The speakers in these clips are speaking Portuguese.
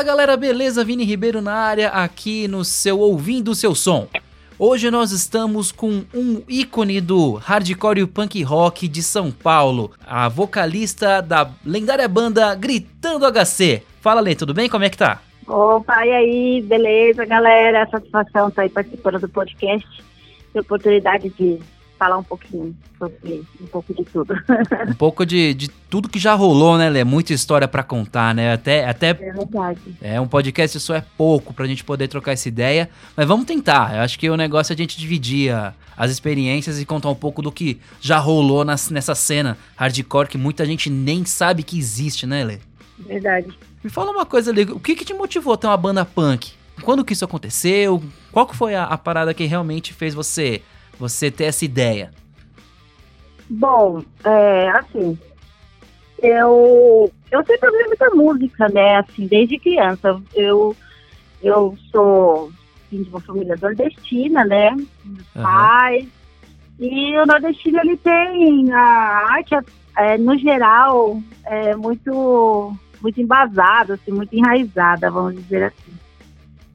Fala galera, beleza? Vini Ribeiro na área, aqui no seu Ouvindo o Seu Som. Hoje nós estamos com um ícone do hardcore e punk rock de São Paulo, a vocalista da lendária banda Gritando HC. Fala Lê, tudo bem? Como é que tá? Opa, e aí, beleza, galera? Satisfação estar tá aí participando do podcast. Ter oportunidade de falar um pouquinho sobre um pouco de tudo. um pouco de, de tudo que já rolou, né, Lê? Muita história para contar, né? Até, até. É verdade. É, um podcast só é pouco pra gente poder trocar essa ideia. Mas vamos tentar. Eu acho que o negócio é a gente dividir a, as experiências e contar um pouco do que já rolou nas, nessa cena hardcore que muita gente nem sabe que existe, né, Lê? Verdade. Me fala uma coisa, Lê. O que, que te motivou a ter uma banda punk? Quando que isso aconteceu? Qual que foi a, a parada que realmente fez você você ter essa ideia? Bom, é, assim, eu, eu sempre ouvi muita música, né, assim, desde criança. Eu, eu sou filho de uma família nordestina, né, uhum. pais, e o nordestino, ele tem a arte, é, no geral, é muito, muito embasada, assim, muito enraizada, vamos dizer assim.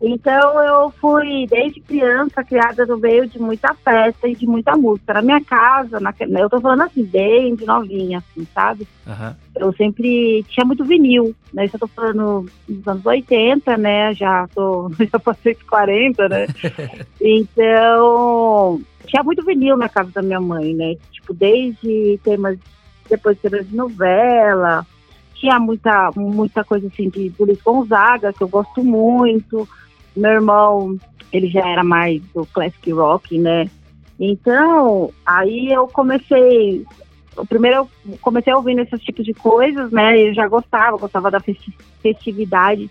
Então eu fui desde criança criada no meio de muita festa e de muita música. Na minha casa, na, eu tô falando assim, bem de novinha, assim, sabe? Uhum. Eu sempre tinha muito vinil, né? Isso eu tô falando dos anos 80, né? Já tô, já passei de 40, né? então, tinha muito vinil na casa da minha mãe, né? Tipo, desde temas, depois temas de novela, tinha muita, muita coisa assim de Luiz Gonzaga, que eu gosto muito. Meu irmão, ele já era mais do classic rock, né? Então, aí eu comecei. Primeiro eu comecei ouvindo esses tipos de coisas, né? Eu já gostava, gostava da festividade.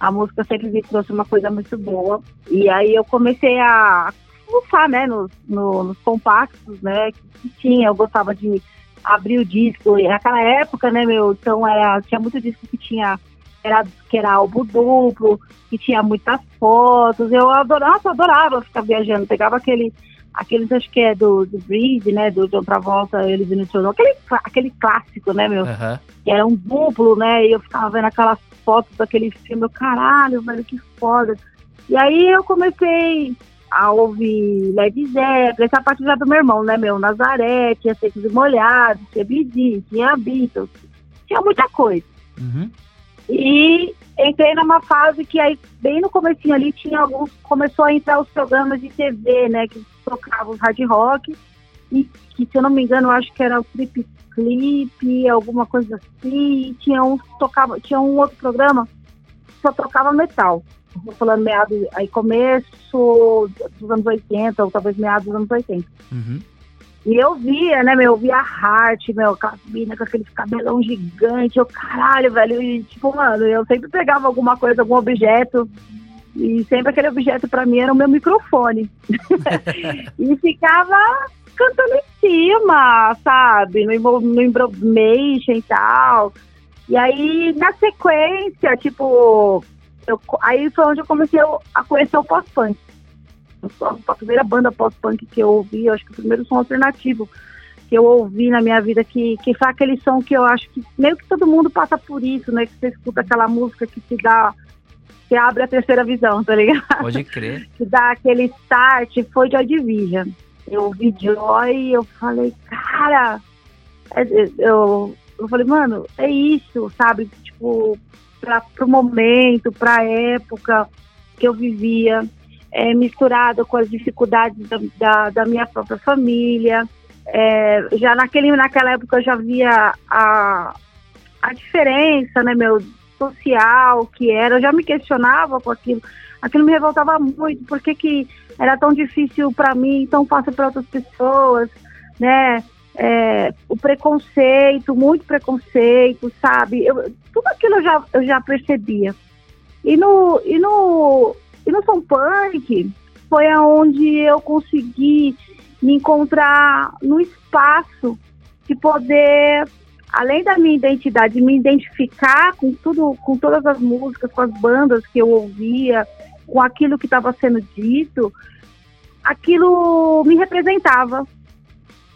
A música sempre me trouxe uma coisa muito boa. E aí eu comecei a fuçar, né, nos, no, nos compactos, né, que tinha. Eu gostava de abrir o disco. E naquela época, né, meu, então era, tinha muito disco que tinha era, que era álbum duplo, que tinha muitas fotos. Eu adorava, eu adorava ficar viajando. Pegava aquele, aqueles, acho que é do, do Breed, né? Do John Travolta, eles show. Aquele, aquele clássico, né, meu? Uhum. Que era um duplo, né? E eu ficava vendo aquelas fotos daquele filme. Eu, caralho, velho, que foda. E aí eu comecei a ouvir Led Zeppelin, essa parte já do meu irmão, né, meu? Nazaré, tinha Secos e Molhados, tinha Bee tinha Beatles, tinha muita coisa. Uhum. E entrei numa fase que aí, bem no comecinho ali, tinha alguns, começou a entrar os programas de TV, né, que tocavam hard rock, e que, se eu não me engano, acho que era o Clip Clip, alguma coisa assim, e tinha um, tocava, tinha um outro programa que só tocava metal. Estou falando meados, aí começo dos anos 80, ou talvez meados dos anos 80. Uhum. E eu via, né, meu, eu via a Heart, meu, mina com aquele cabelão gigante, eu, caralho, velho, e tipo, mano, eu sempre pegava alguma coisa, algum objeto, e sempre aquele objeto para mim era o meu microfone. e ficava cantando em cima, sabe, no, no embromation e tal. E aí, na sequência, tipo, eu, aí foi onde eu comecei a conhecer o pós-punk a primeira banda pós-punk que eu ouvi, eu acho que o primeiro som alternativo que eu ouvi na minha vida, que, que foi aquele som que eu acho que meio que todo mundo passa por isso, né? Que você escuta aquela música que te dá, que abre a terceira visão, tá ligado? Pode crer. que dá aquele start, foi Joy Division. Eu ouvi Joy e eu falei, cara, é, é, eu, eu falei, mano, é isso, sabe? Tipo, pra, pro momento, pra época que eu vivia é, misturado com as dificuldades da, da, da minha própria família. É, já naquele, naquela época eu já via a, a diferença, né, meu, social que era, eu já me questionava com aquilo, aquilo me revoltava muito, por que, que era tão difícil para mim, tão fácil para outras pessoas, né, é, o preconceito, muito preconceito, sabe, eu, tudo aquilo eu já, eu já percebia. E no, e no, e no São Punk foi aonde eu consegui me encontrar no espaço de poder, além da minha identidade, me identificar com tudo, com todas as músicas, com as bandas que eu ouvia, com aquilo que estava sendo dito, aquilo me representava.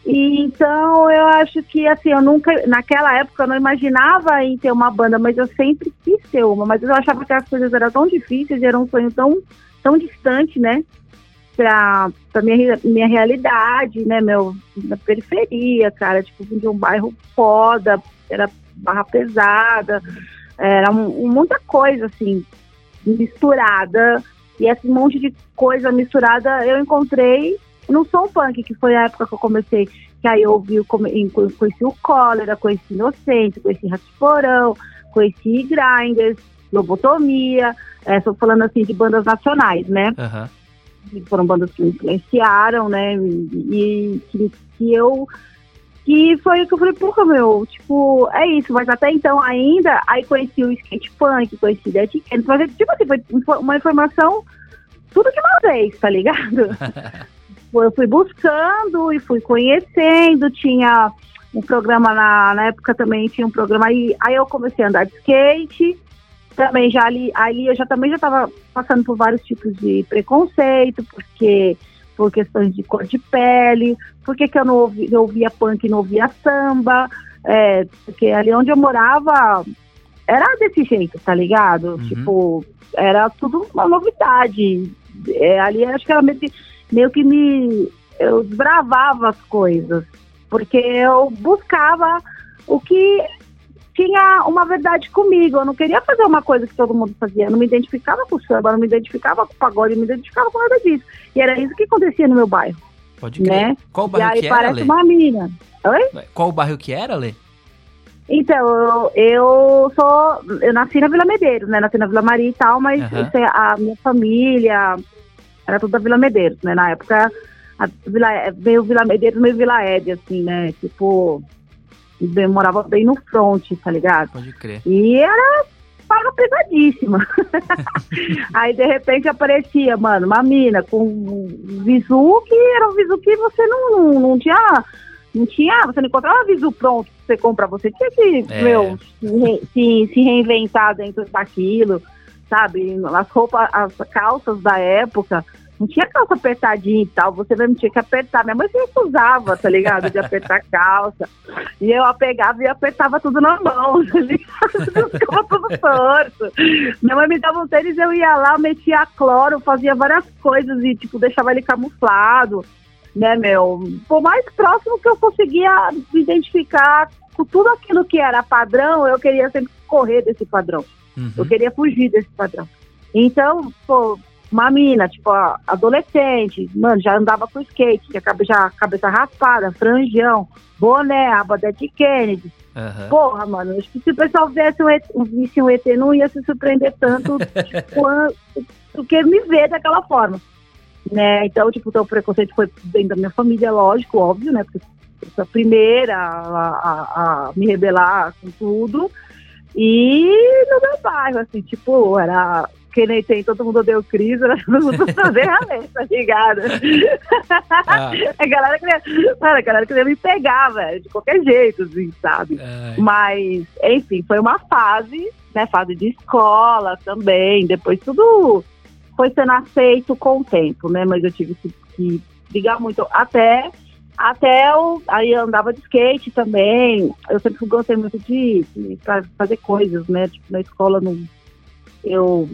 E então eu acho que assim, eu nunca, naquela época eu não imaginava em ter uma banda, mas eu sempre quis ter uma, mas eu achava que as coisas eram tão difíceis, era um sonho tão, tão distante, né? Pra, pra minha, minha realidade, né, meu, na periferia, cara, tipo, de um bairro foda, era barra pesada, era um, muita coisa, assim, misturada, e esse monte de coisa misturada eu encontrei no som punk, que foi a época que eu comecei, que aí eu ouvi, conheci o Cólera, conheci Inocente, conheci Rasporão, conheci Grinders, Lobotomia, estou é, falando assim de bandas nacionais, né? Uhum. Foram bandas que me influenciaram, né? E, que, que eu que foi o que eu falei, porra, meu, tipo, é isso, mas até então ainda, aí conheci o skate punk, conheci Dead Kennedy, mas tipo assim, foi uma informação tudo de uma vez, tá ligado? eu fui buscando e fui conhecendo, tinha um programa na, na época também tinha um programa aí, aí eu comecei a andar de skate, também já ali, ali eu já também já estava passando por vários tipos de preconceito, porque por questões de cor de pele, por que, eu não ouvia, eu ouvia punk e não ouvia samba, é, porque ali onde eu morava era desse jeito, tá ligado? Uhum. Tipo, era tudo uma novidade. É, ali acho que era meio que meio que me. Eu desbravava as coisas, porque eu buscava o que tinha uma verdade comigo. Eu não queria fazer uma coisa que todo mundo fazia. Eu não me identificava com o samba, não me identificava com o pagode, não me identificava com nada disso. E era isso que acontecia no meu bairro. Pode crer. Né? Qual bairro e aí que parece era, uma menina. Oi? Qual o bairro que era, Lê? Então, eu, eu sou. Eu nasci na Vila Medeiros, né? Nasci na Vila Maria e tal, mas uhum. a minha família, era tudo da Vila Medeiros, né? Na época, a Vila, meio Vila Medeiros, meio Vila Ed, assim, né? Tipo, eu morava bem no front, tá ligado? Pode crer. E era paga pesadíssima. Aí, de repente, aparecia, mano, uma mina com um visu que era um visu que você não, não, não tinha... Não tinha, você não encontrava visu pronto pra você comprar, você tinha que, é. meu, se, se reinventar dentro daquilo sabe? As roupas, as calças da época, não tinha calça apertadinha e tal, você mesmo tinha que apertar. Minha mãe sempre usava, tá ligado? De apertar calça. E eu a pegava e apertava tudo na mão, tá ligado? Ficava tudo torto. Minha mãe me dava um tênis, eu ia lá, metia cloro, fazia várias coisas e, tipo, deixava ele camuflado, né, meu? Por mais próximo que eu conseguia me identificar com tudo aquilo que era padrão, eu queria sempre correr desse padrão. Uhum. Eu queria fugir desse padrão. Então, pô, uma mina, tipo, adolescente, mano, já andava com skate, tinha já cabeça raspada, franjão, boné, aba de Kennedy. Uhum. Porra, mano, acho que se o pessoal visse um, ET, visse um ET, não ia se surpreender tanto do que me ver daquela forma. Né? Então, tipo, o preconceito foi dentro da minha família, lógico, óbvio, né? Porque eu sou a primeira a, a, a me rebelar com tudo. E no meu bairro, assim, tipo, era que nem tem, todo mundo deu crise, era todo mundo fazer realmente, tá ligado? Ah. a, galera queria, a galera queria me pegar, velho, de qualquer jeito, assim, sabe? Ai. Mas, enfim, foi uma fase, né, fase de escola também, depois tudo foi sendo aceito com o tempo, né, mas eu tive que, que ligar muito, até até eu aí eu andava de skate também. Eu sempre gostei muito de, de fazer coisas, né? Tipo, na escola não, eu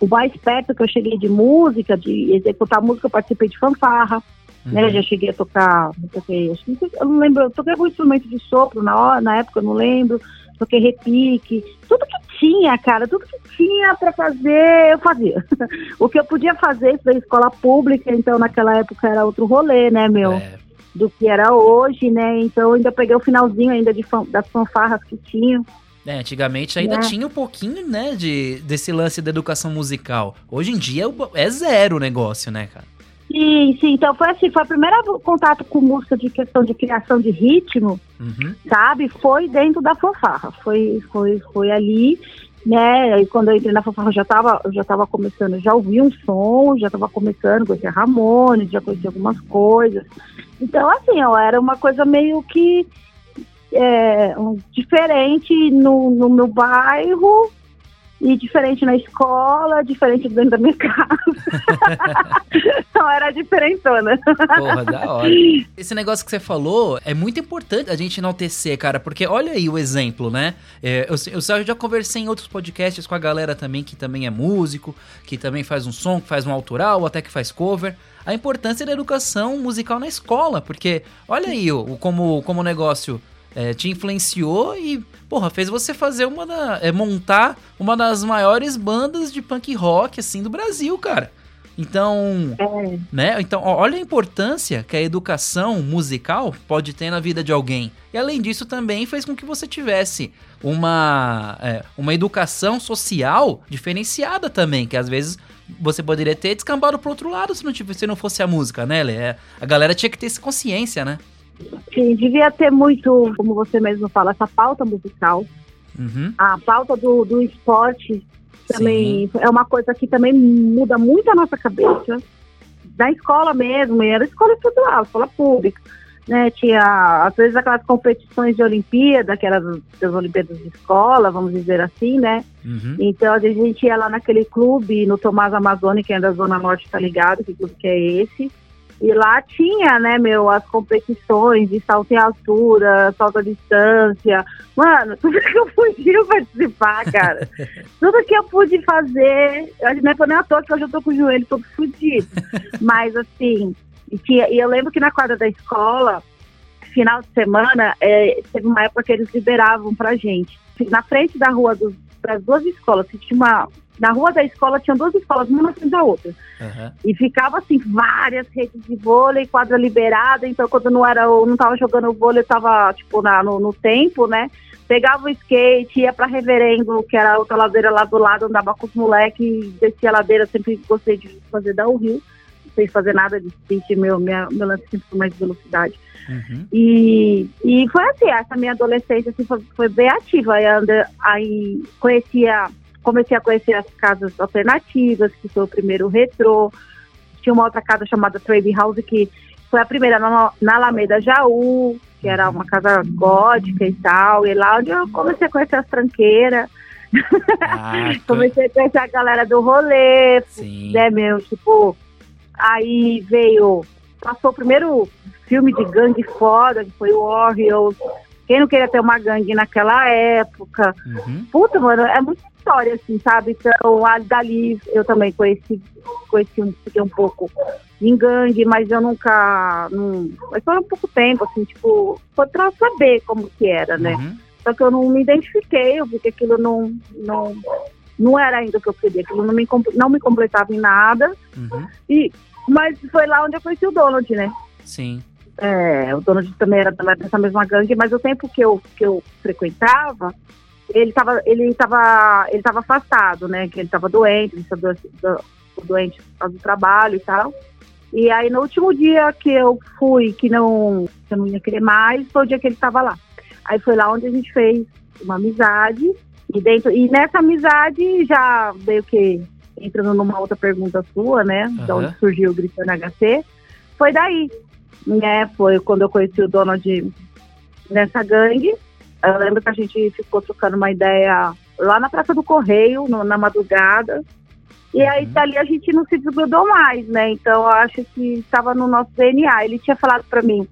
o mais perto que eu cheguei de música, de executar música, eu participei de fanfarra, né? uhum. né? Já cheguei a tocar, toquei, acho que eu não lembro, eu toquei algum instrumento de sopro na hora, na época, eu não lembro. Toquei repique, tudo que tinha, cara, tudo que tinha para fazer, eu fazia. o que eu podia fazer, isso da escola pública, então naquela época era outro rolê, né, meu? É do que era hoje, né? Então eu ainda peguei o finalzinho ainda de das fanfarras que tinham. É, antigamente ainda é. tinha um pouquinho, né, de, desse lance da educação musical. Hoje em dia é zero o negócio, né, cara? Sim, sim. Então foi assim, foi o primeiro contato com música de questão de criação de ritmo, uhum. sabe? Foi dentro da fanfarra. Foi, foi, foi ali, né? E quando eu entrei na fanfarra, eu já estava já tava começando, já ouvi um som, já estava começando, conhecia Ramones, já conhecia algumas coisas. Então, assim, ó, era uma coisa meio que é, diferente no, no meu bairro, E diferente na escola, diferente dentro da minha casa. então era diferentona. Porra, da hora. Esse negócio que você falou é muito importante a gente enaltecer, cara, porque olha aí o exemplo, né? É, eu, eu, já conversei em outros podcasts com a galera também que também é músico, que também faz um som, que faz um autoral, até que faz cover a importância da educação musical na escola, porque olha aí o, como, como o negócio é, te influenciou e, porra, fez você fazer uma da, é, montar uma das maiores bandas de punk rock, assim, do Brasil, cara. Então, é. né? Então, olha a importância que a educação musical pode ter na vida de alguém. E além disso, também fez com que você tivesse uma, é, uma educação social diferenciada também, que às vezes você poderia ter descambado pro outro lado se não, se não fosse a música, né, Lê? É, a galera tinha que ter essa consciência, né? Sim, devia ter muito, como você mesmo fala, essa pauta musical. Uhum. A pauta do, do esporte também Sim. é uma coisa que também muda muito a nossa cabeça. Da escola mesmo, era escola estadual, escola pública. Né, tinha, às vezes, aquelas competições de Olimpíada, que eram das Olimpíadas de escola, vamos dizer assim, né? Uhum. Então, a gente ia lá naquele clube, no Tomás Amazônia, que é da Zona Norte, tá ligado? Que clube que é esse? E lá tinha, né, meu, as competições de salto em altura, salto à distância. Mano, tudo que eu podia participar, cara. tudo que eu pude fazer. Eu acho que não é nem à toa que hoje eu tô com o joelho todo fodido. Mas, assim, e, tinha, e eu lembro que na quadra da escola, final de semana, é, teve uma época que eles liberavam pra gente. Na frente da rua dos, das duas escolas, tinha uma, na rua da escola tinham duas escolas, uma na frente da outra. Uhum. E ficava assim, várias redes de vôlei, quadra liberada. Então, quando não era, não tava jogando vôlei, tava, tipo, na, no, no tempo, né? Pegava o skate, ia pra Reverendo, que era outra ladeira lá do lado, andava com os moleques, descia a ladeira, sempre gostei de fazer downhill. Não sei fazer nada de skate, meu, minha, meu lance sempre foi mais de velocidade. Uhum. E, e foi assim, essa minha adolescência assim, foi, foi bem ativa. Aí, aí conhecia comecei a conhecer as casas alternativas, que foi o primeiro retrô. Tinha uma outra casa chamada Trade House, que foi a primeira na, na Alameda Jaú, que era uma casa gótica e tal. E lá onde eu comecei a conhecer as tranqueiras. Ah, comecei a conhecer a galera do rolê, Sim. né, meu? Tipo, aí veio. Passou o primeiro filme de gangue foda, que foi o Warriors. Quem não queria ter uma gangue naquela época? Uhum. Puta, mano, é muito história, assim, sabe? Então, a dali eu também conheci, conheci um, um pouco em gangue, mas eu nunca. Não, mas foi um pouco tempo, assim, tipo, foi pra saber como que era, né? Uhum. Só que eu não me identifiquei, eu vi que aquilo não, não, não era ainda o que eu queria, aquilo não me, não me completava em nada. Uhum. E, mas foi lá onde eu conheci o Donald, né? Sim. É, o Donald também era dessa mesma gangue, mas o tempo que eu, que eu frequentava, ele estava ele tava, ele tava afastado, né? Que ele estava doente, ele estava doente por causa do trabalho e tal. E aí no último dia que eu fui, que não, que eu não ia querer mais, foi o dia que ele estava lá. Aí foi lá onde a gente fez uma amizade. E, dentro, e nessa amizade já veio que, entrando numa outra pergunta sua, né? Uhum. De onde surgiu o Gritando HC. Foi daí, né? Foi quando eu conheci o Donald nessa gangue. Eu lembro que a gente ficou trocando uma ideia lá na Praça do Correio, no, na madrugada. E aí uhum. dali a gente não se desgrudou mais, né? Então eu acho que estava no nosso DNA. Ele tinha falado para mim,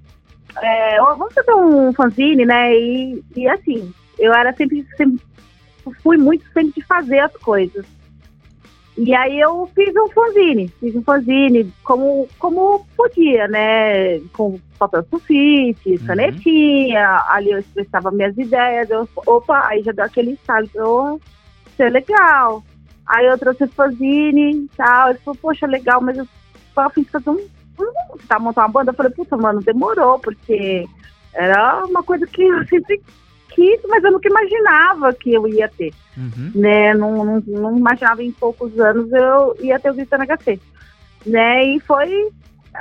é, oh, vamos fazer um fanzine, né? E, e assim, eu era sempre, sempre, fui muito sempre de fazer as coisas. E aí eu fiz um fanzine, fiz um fanzine como, como podia, né? Com papel sulfite, uhum. canetinha, ali eu expressava minhas ideias, eu, opa, aí já deu aquele estalo, oh, isso é legal. Aí eu trouxe o fanzine e tal, ele falou, poxa, legal, mas eu só fiz fazer um, um tá, montar uma banda, eu falei, puta, mano, demorou, porque era uma coisa que eu sempre quis, mas eu nunca imaginava que eu ia ter. Uhum. Né? Não, não, não, imaginava em poucos anos eu ia ter o Gritando HC. Né? E foi.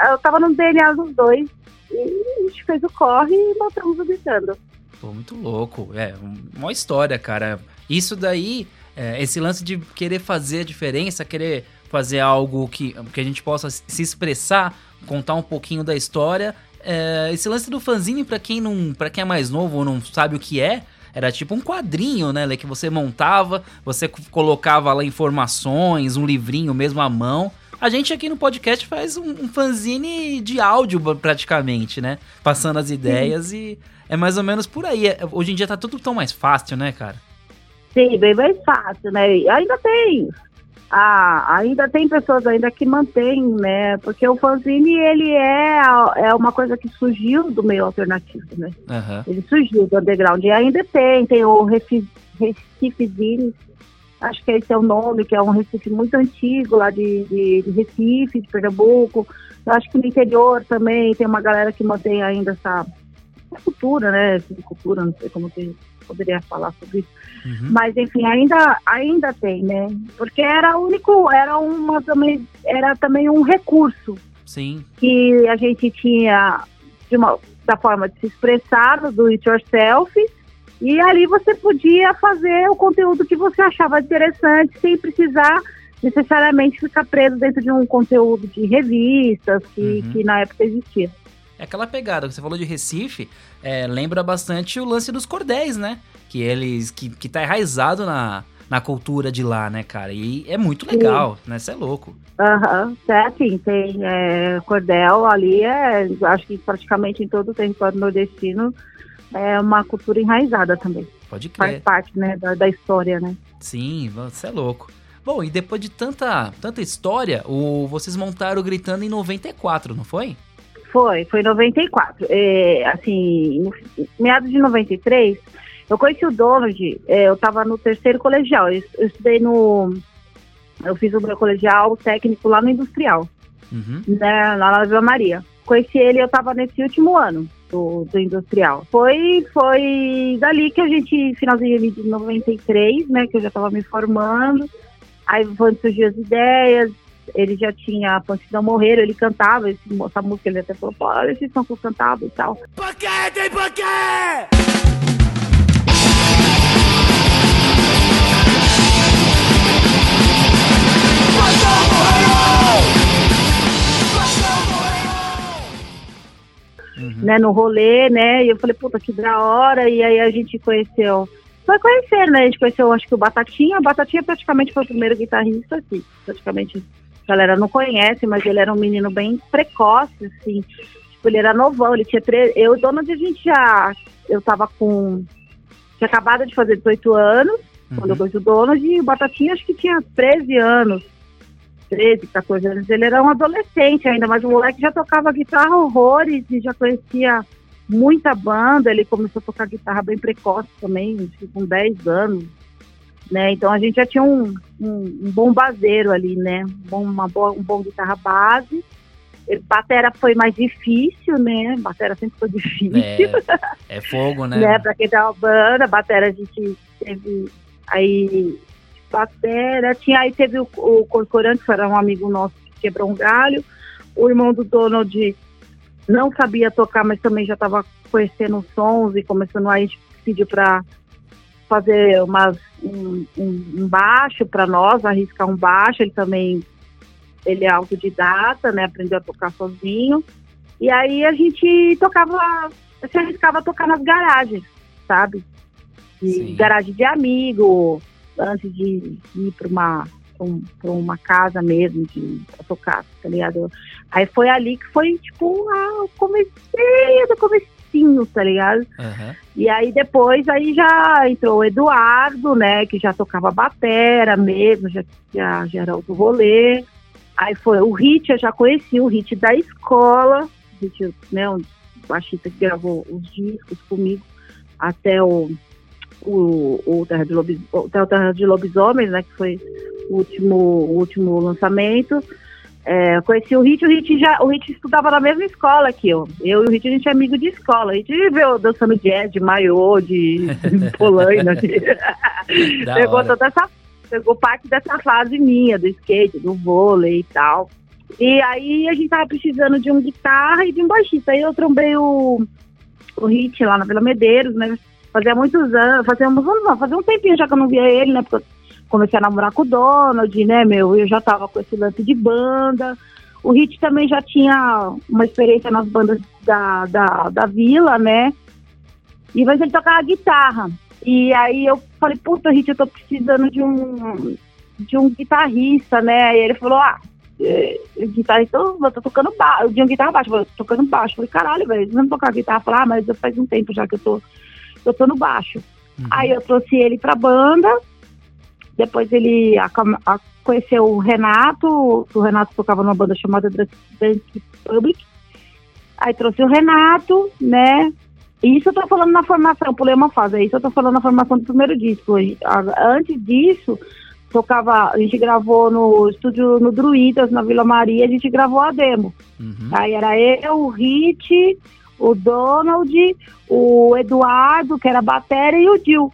Eu tava no DNA dos dois. E a gente fez o corre e mostramos o Gritando. Pô, muito louco. É, uma história, cara. Isso daí, é, esse lance de querer fazer a diferença, querer fazer algo que, que a gente possa se expressar, contar um pouquinho da história, é, esse lance do fanzine, para quem não, para quem é mais novo ou não sabe o que é, era tipo um quadrinho, né, Lê, que você montava, você colocava lá informações, um livrinho mesmo à mão. A gente aqui no podcast faz um, um fanzine de áudio praticamente, né? Passando as ideias Sim. e é mais ou menos por aí. É, hoje em dia tá tudo tão mais fácil, né, cara? Sim, bem mais fácil, né? Ainda tem ah, ainda tem pessoas ainda que mantêm, né? Porque o fanzine, ele é, é uma coisa que surgiu do meio alternativo, né? Uhum. Ele surgiu do underground. E ainda tem, tem o Recife, Recife Zine, acho que esse é o nome, que é um Recife muito antigo lá de, de, de Recife, de Pernambuco. Eu acho que no interior também tem uma galera que mantém ainda essa, essa cultura, né? Cultura, não sei como que poderia falar sobre isso. Uhum. Mas enfim, ainda, ainda tem, né? Porque era único, era uma também, era também um recurso. Sim. Que a gente tinha de uma, da forma de se expressar do it yourself. E ali você podia fazer o conteúdo que você achava interessante sem precisar necessariamente ficar preso dentro de um conteúdo de revistas que, uhum. que na época existia. É aquela pegada, você falou de Recife, é, lembra bastante o lance dos cordéis, né? Que eles. que, que tá enraizado na, na cultura de lá, né, cara? E é muito legal, Sim. né? Você é louco. Aham, uhum. é assim, tem é, cordel ali, é, acho que praticamente em todo o território nordestino é uma cultura enraizada também. Pode crer. Faz parte, né, da, da história, né? Sim, você é louco. Bom, e depois de tanta, tanta história, o, vocês montaram o Gritando em 94, não foi? Foi, foi em 94. É, assim, meados de 93, eu conheci o Donald, é, eu estava no terceiro colegial. Eu, eu, estudei no. Eu fiz o meu colegial técnico lá no Industrial, uhum. né, lá na Vila Maria. Conheci ele, eu estava nesse último ano do, do Industrial. Foi, foi dali que a gente, finalzinho de 93, né, que eu já estava me formando. Aí foram surgir as ideias, ele já tinha Antes Não Morrer, ele cantava esse, essa música, ele até falou, pô, olha esse som que eu cantava e tal. Por quê? Tem por quê? Uhum. Né, no rolê, né? E eu falei, puta, que da hora. E aí a gente conheceu foi conhecer, né? A gente conheceu, acho que o Batatinha. O Batatinha praticamente foi o primeiro guitarrista aqui. Praticamente a galera não conhece, mas ele era um menino bem precoce, assim. Tipo, ele era novão, ele tinha três. Eu e Donald, a gente já. Eu tava com. Tinha acabado de fazer 18 anos, uhum. quando eu conheci o Donald, e o Batatinha acho que tinha 13 anos. 13, 14 anos. Ele era um adolescente ainda, mas o moleque já tocava guitarra horrores e já conhecia muita banda. Ele começou a tocar guitarra bem precoce também, com 10 anos né? Então a gente já tinha um, um, um bom baseiro ali, né? Um, uma boa, um bom guitarra base. Batera foi mais difícil, né? Batera sempre foi difícil. É, é fogo, né? né? Pra quem tá uma banda, batera a gente teve aí batera, tinha aí teve o, o Corcorante, que era um amigo nosso que quebrou um galho. O irmão do Donald não sabia tocar, mas também já estava conhecendo os sons e começando aí a gente pediu para fazer umas, um, um, baixo para nós, arriscar um baixo. Ele também ele é autodidata, né? Aprendeu a tocar sozinho. E aí a gente tocava, se arriscava a tocar nas garagens, sabe? De garagem de amigo, antes de ir para uma um, uma casa mesmo de pra tocar, tá ligado? Aí foi ali que foi, tipo, ah, o comecinho do comecinho comecinho, tá ligado? Uhum. E aí depois aí já entrou o Eduardo, né, que já tocava batera mesmo, já, já, já era do rolê. Aí foi o Hit, eu já conheci o Hit da escola, o Hit, né, o baixista que gravou os discos comigo até o, o, o, Terra, de Lobis, o Terra de Lobisomens, né, que foi o último, o último lançamento. É, conheci o Hit, o Hit já, o Hit estudava na mesma escola que eu. Eu e o Hit a gente é amigo de escola. A gente viveu dançando jazz, de maiô, de, de polaina. De... pegou toda essa, pegou parte dessa fase minha, do skate, do vôlei e tal. E aí a gente tava precisando de um guitarra e de um baixista. Aí eu trombei o, o Hit lá na Vila Medeiros, né? Fazia muitos anos, fazia, não, fazia um tempinho já que eu não via ele, né? Porque comecei a namorar com o Donald, né, meu? Eu já tava com esse lance de banda. O Hit também já tinha uma experiência nas bandas da, da, da vila, né? E mas ele tocava guitarra. E aí eu falei, puta, Rita, eu tô precisando de um, de um guitarrista, né? E ele falou, ah, é, guitarrista, eu tô tocando baixo, de um guitarra baixo, eu tô tocando baixo. Eu falei, caralho, velho, não tocar guitarra? Eu falei, ah, mas faz um tempo já que eu tô, eu tô no baixo. Uhum. Aí eu trouxe ele pra banda, depois ele a, a, conheceu o Renato, o Renato tocava numa banda chamada Dance Public. Aí trouxe o Renato, né? Isso eu tô falando na formação, pulei uma fase, isso eu tô falando na formação do primeiro disco. Antes disso, tocava, a gente gravou no estúdio no Druidas, na Vila Maria, a gente gravou a demo. Uhum. Aí era eu, o Hit, o Donald, o Eduardo, que era a bateria, e o Dil,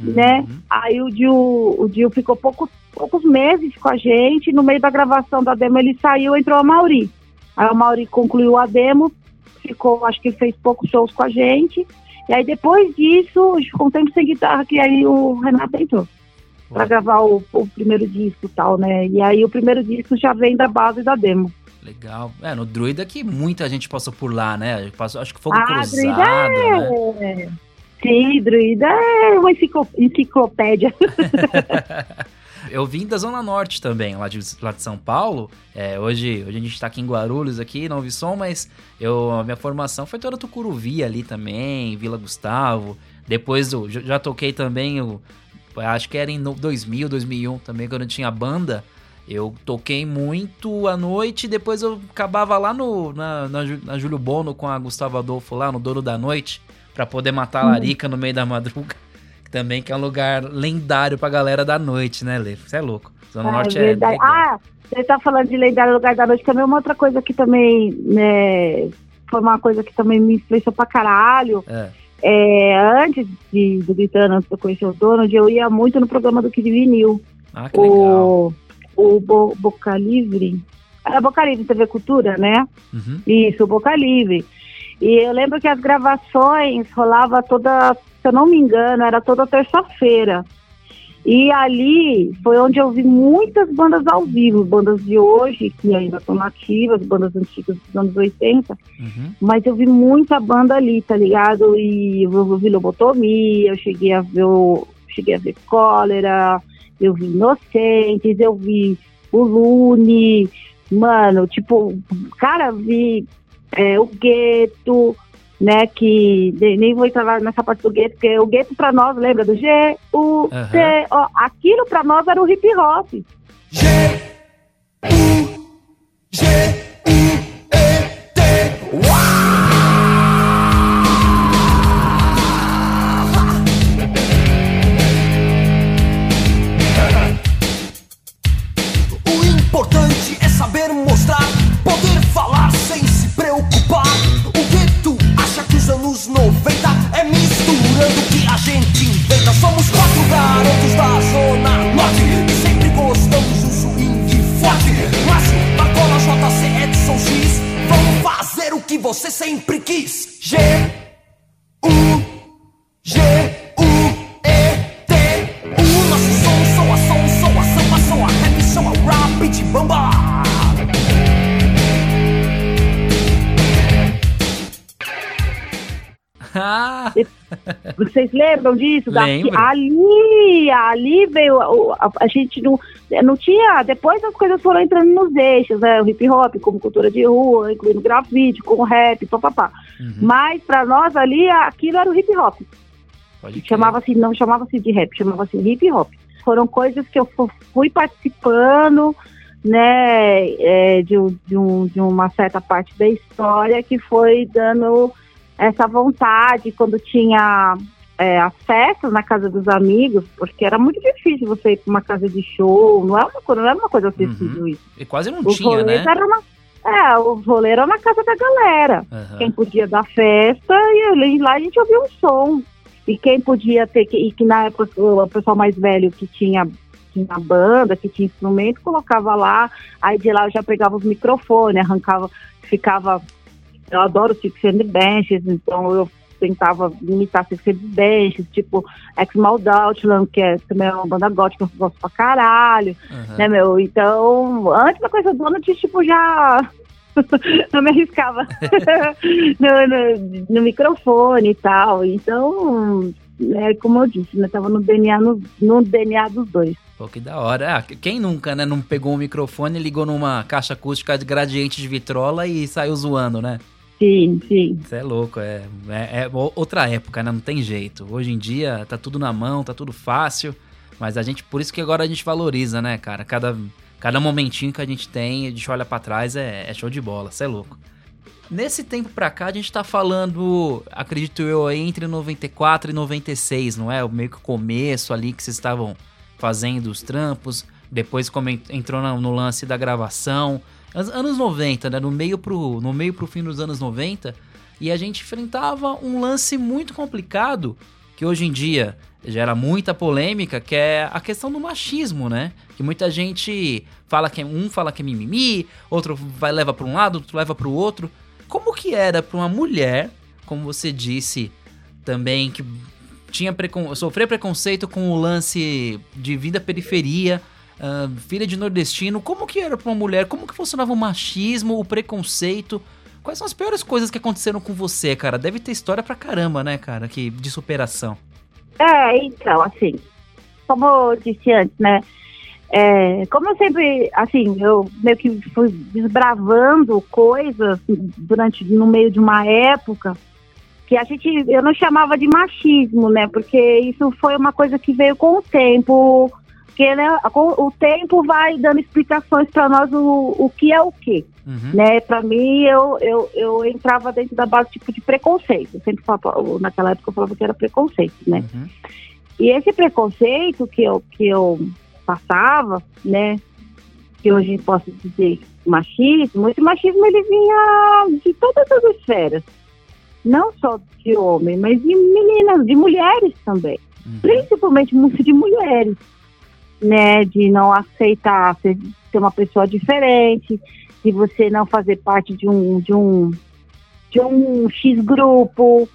uhum. né? Aí o Dil, o Dil ficou pouco, poucos meses com a gente, no meio da gravação da demo ele saiu, entrou a Mauri. Aí a Mauri concluiu a demo, ficou, acho que fez poucos shows com a gente. E aí depois disso, ficou um tempo sem guitarra, que aí o Renato entrou para gravar o, o, primeiro disco e tal, né? E aí o primeiro disco já vem da base da demo. Legal. É, no Druida que muita gente passou por lá, né? Passou, acho que Fogo ah, Cruzado, é... né? Sim, Druida é uma enciclopédia. eu vim da Zona Norte também, lá de, lá de São Paulo. É, hoje, hoje a gente tá aqui em Guarulhos, aqui, não ouvi som, mas eu, a minha formação foi toda Tucuruvi ali também, Vila Gustavo. Depois eu já toquei também, eu, acho que era em 2000, 2001 também, quando eu tinha banda. Eu toquei muito à noite, depois eu acabava lá no, na, na, na Júlio Bono com a Gustavo Adolfo lá no Dono da Noite, para poder matar a larica no meio da madruga. Também que é um lugar lendário pra galera da noite, né, Lê? Você é louco. Zona é, Norte verdade. é. Legal. Ah, você tá falando de lendário lugar da noite, também uma outra coisa que também, né, foi uma coisa que também me influenciou pra caralho. É. É, antes de, do Gritando, antes de eu conhecer o Donald, eu ia muito no programa do Kid Vinil. Ah, que legal. O, o Bo, Boca Livre. Era Boca Livre TV Cultura, né? Uhum. Isso, o Boca Livre. E eu lembro que as gravações rolava toda se eu não me engano, era toda terça-feira. E ali foi onde eu vi muitas bandas ao vivo, bandas de hoje, que ainda estão nativas, bandas antigas dos anos 80, uhum. mas eu vi muita banda ali, tá ligado? E eu vi lobotomia, eu cheguei a ver, cheguei a ver cólera, eu vi inocentes, eu vi o Lune, mano, tipo, cara, vi é, o gueto, né, que nem vou entrar nessa parte do gueto, porque o gueto para nós, lembra do G, U, T, ó, aquilo para nós era o hip hop. G, lembram disso? Lembro. Ali, ali veio. A, a, gente não, não tinha. Depois as coisas foram entrando nos eixos, né? O hip hop, como cultura de rua, incluindo grafite, com rap, papapá. Uhum. Mas para nós ali, aquilo era o hip hop. Chamava-se, não chamava-se de rap, chamava-se hip hop. Foram coisas que eu fui participando, né, é, de, de, um, de uma certa parte da história que foi dando essa vontade quando tinha é, as festas na casa dos amigos, porque era muito difícil você ir para uma casa de show, não é uma coisa, não era uma coisa acessível uhum. isso. E quase não os tinha, né? Era uma, é, os rolês eram na casa da galera. Uhum. Quem podia dar festa, e lá a gente ouvia um som. E quem podia ter, e que na época o pessoal mais velho que tinha tinha banda, que tinha instrumento, colocava lá, aí de lá eu já pegava os microfones, arrancava, ficava eu adoro Six and Benches, então eu tentava imitar and Benches, tipo X-Mal Outland, que é também é uma banda gótica que eu gosto pra caralho, uhum. né, meu? Então, antes da coisa do ano, tipo, já não me arriscava no, no, no, microfone e tal. Então, é, como eu disse, né? Tava no DNA, no, no DNA dos dois. Pô, que da hora. Ah, quem nunca, né? Não pegou um microfone, ligou numa caixa acústica de gradiente de vitrola e saiu zoando, né? Sim, sim. Isso é louco, é, é, é, outra época, né? Não tem jeito. Hoje em dia tá tudo na mão, tá tudo fácil. Mas a gente, por isso que agora a gente valoriza, né, cara? Cada, cada momentinho que a gente tem, a gente olha para trás, é, é show de bola, isso é louco. Nesse tempo pra cá, a gente tá falando, acredito eu, entre 94 e 96, não é? O meio que o começo ali que vocês estavam fazendo os trampos, depois como entrou no lance da gravação. Anos 90, né? No meio, pro, no meio pro fim dos anos 90. E a gente enfrentava um lance muito complicado, que hoje em dia gera muita polêmica, que é a questão do machismo, né? Que muita gente fala que é, um fala que é mimimi, outro vai leva para um lado, outro leva para o outro. Como que era para uma mulher, como você disse também que tinha precon sofrer preconceito com o lance de vida periferia, uh, filha de nordestino, como que era para uma mulher? Como que funcionava o machismo, o preconceito? Quais são as piores coisas que aconteceram com você, cara? Deve ter história pra caramba, né, cara, que, de superação. É, então, assim, como eu disse antes, né? É, como eu sempre, assim, eu meio que fui desbravando coisas durante, no meio de uma época que a gente, eu não chamava de machismo, né? Porque isso foi uma coisa que veio com o tempo, porque né, o tempo vai dando explicações para nós o, o que é o que. Uhum. Né? Para mim, eu, eu, eu entrava dentro da base tipo de preconceito. Eu sempre falava, naquela época eu falava que era preconceito, né? Uhum. E esse preconceito que eu, que eu passava, né? Que hoje posso dizer machismo, esse machismo ele vinha de todas as esferas. Não só de homem, mas de meninas, de mulheres também. Uhum. Principalmente muito de mulheres né, de não aceitar ser, ser uma pessoa diferente, de você não fazer parte de um de um de um X grupo,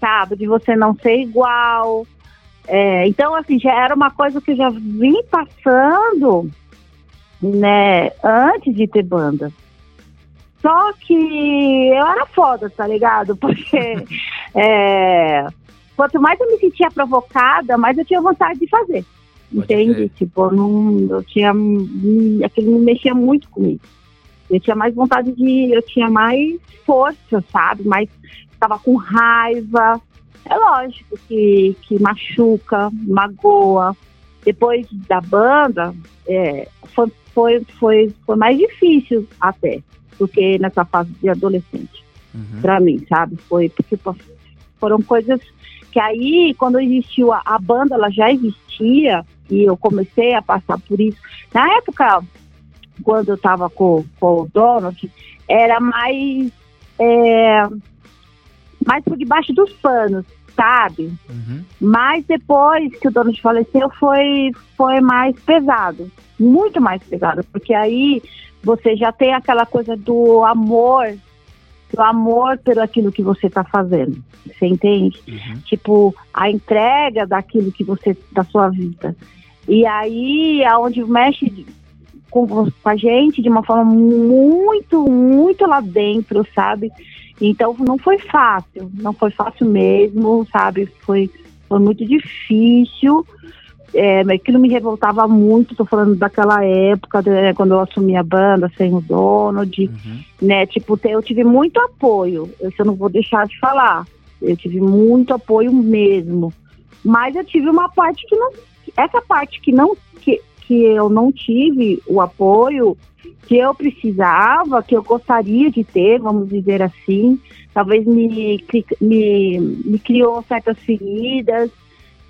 sabe, de você não ser igual. É, então, assim, já era uma coisa que eu já vim passando, né, antes de ter banda. Só que eu era foda, tá ligado? Porque é, quanto mais eu me sentia provocada, mais eu tinha vontade de fazer entende? Tipo, não, eu tinha. Aquilo me mexia muito comigo. Eu tinha mais vontade de. Eu tinha mais força, sabe? Mais. Estava com raiva. É lógico que, que machuca, magoa. Depois da banda, é, foi, foi, foi, foi mais difícil até do que nessa fase de adolescente. Uhum. Pra mim, sabe? Foi porque foram coisas que aí, quando existiu a, a banda, ela já existia, e eu comecei a passar por isso. Na época, quando eu estava com, com o Donald, era mais, é, mais por debaixo dos panos, sabe? Uhum. Mas depois que o Donald faleceu, foi, foi mais pesado, muito mais pesado, porque aí você já tem aquela coisa do amor, do amor pelo aquilo que você está fazendo, você entende? Uhum. Tipo, a entrega daquilo que você, da sua vida. E aí, aonde mexe com, com a gente de uma forma muito, muito lá dentro, sabe? Então não foi fácil, não foi fácil mesmo, sabe? Foi, foi muito difícil. É, aquilo me revoltava muito, tô falando daquela época, né, quando eu assumi a banda sem o Donald, uhum. né? Tipo, eu tive muito apoio, isso eu não vou deixar de falar. Eu tive muito apoio mesmo. Mas eu tive uma parte que não essa parte que não que, que eu não tive o apoio que eu precisava, que eu gostaria de ter, vamos dizer assim, talvez me, me, me criou certas feridas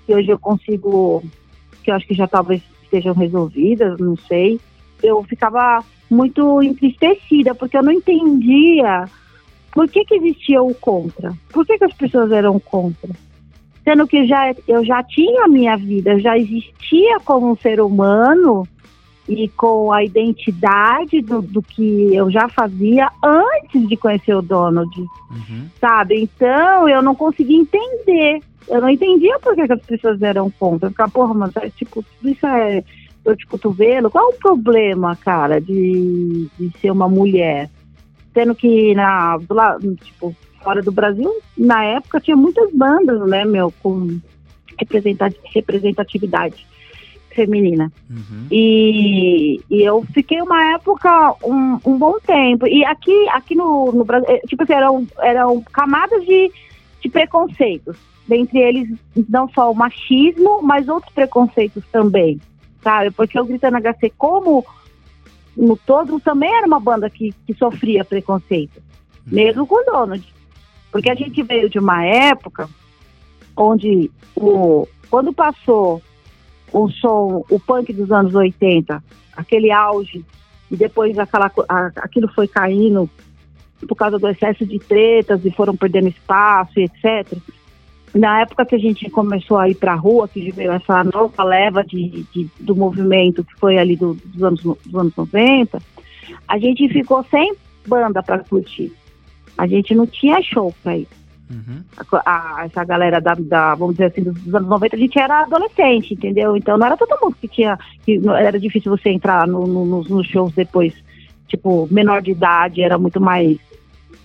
que hoje eu consigo, que eu acho que já talvez estejam resolvidas, não sei. Eu ficava muito entristecida porque eu não entendia por que, que existia o contra, por que, que as pessoas eram contra sendo que já, eu já tinha a minha vida, já existia como um ser humano e com a identidade do, do que eu já fazia antes de conhecer o Donald, uhum. sabe? Então eu não conseguia entender, eu não entendia por que, as pessoas eram contra. Ficar, porra, mas é, tipo, isso é dor de cotovelo, qual o problema, cara, de, de ser uma mulher? Sendo que na, lá, tipo, fora do Brasil, na época tinha muitas bandas, né, meu, com representatividade feminina. Uhum. E, e, eu fiquei uma época, um, um, bom tempo. E aqui, aqui no, no Brasil, eh, tipo assim, eram, eram camadas de, de preconceitos. Dentre eles, não só o machismo, mas outros preconceitos também, sabe? Porque o Gritando HC, como no todo, também era uma banda que, que sofria preconceito, uhum. mesmo com o Donald. Porque a gente veio de uma época onde, o, quando passou o som, o punk dos anos 80, aquele auge, e depois aquela, a, aquilo foi caindo por causa do excesso de tretas e foram perdendo espaço etc. Na época que a gente começou a ir para a rua, que veio essa nova leva de, de, do movimento que foi ali do, dos, anos, dos anos 90, a gente ficou sem banda para curtir. A gente não tinha show para ir. Uhum. A, a, essa galera da, da, vamos dizer assim, dos anos 90, a gente era adolescente, entendeu? Então não era todo mundo que tinha, que era difícil você entrar no, no, nos, nos shows depois, tipo, menor de idade, era muito mais,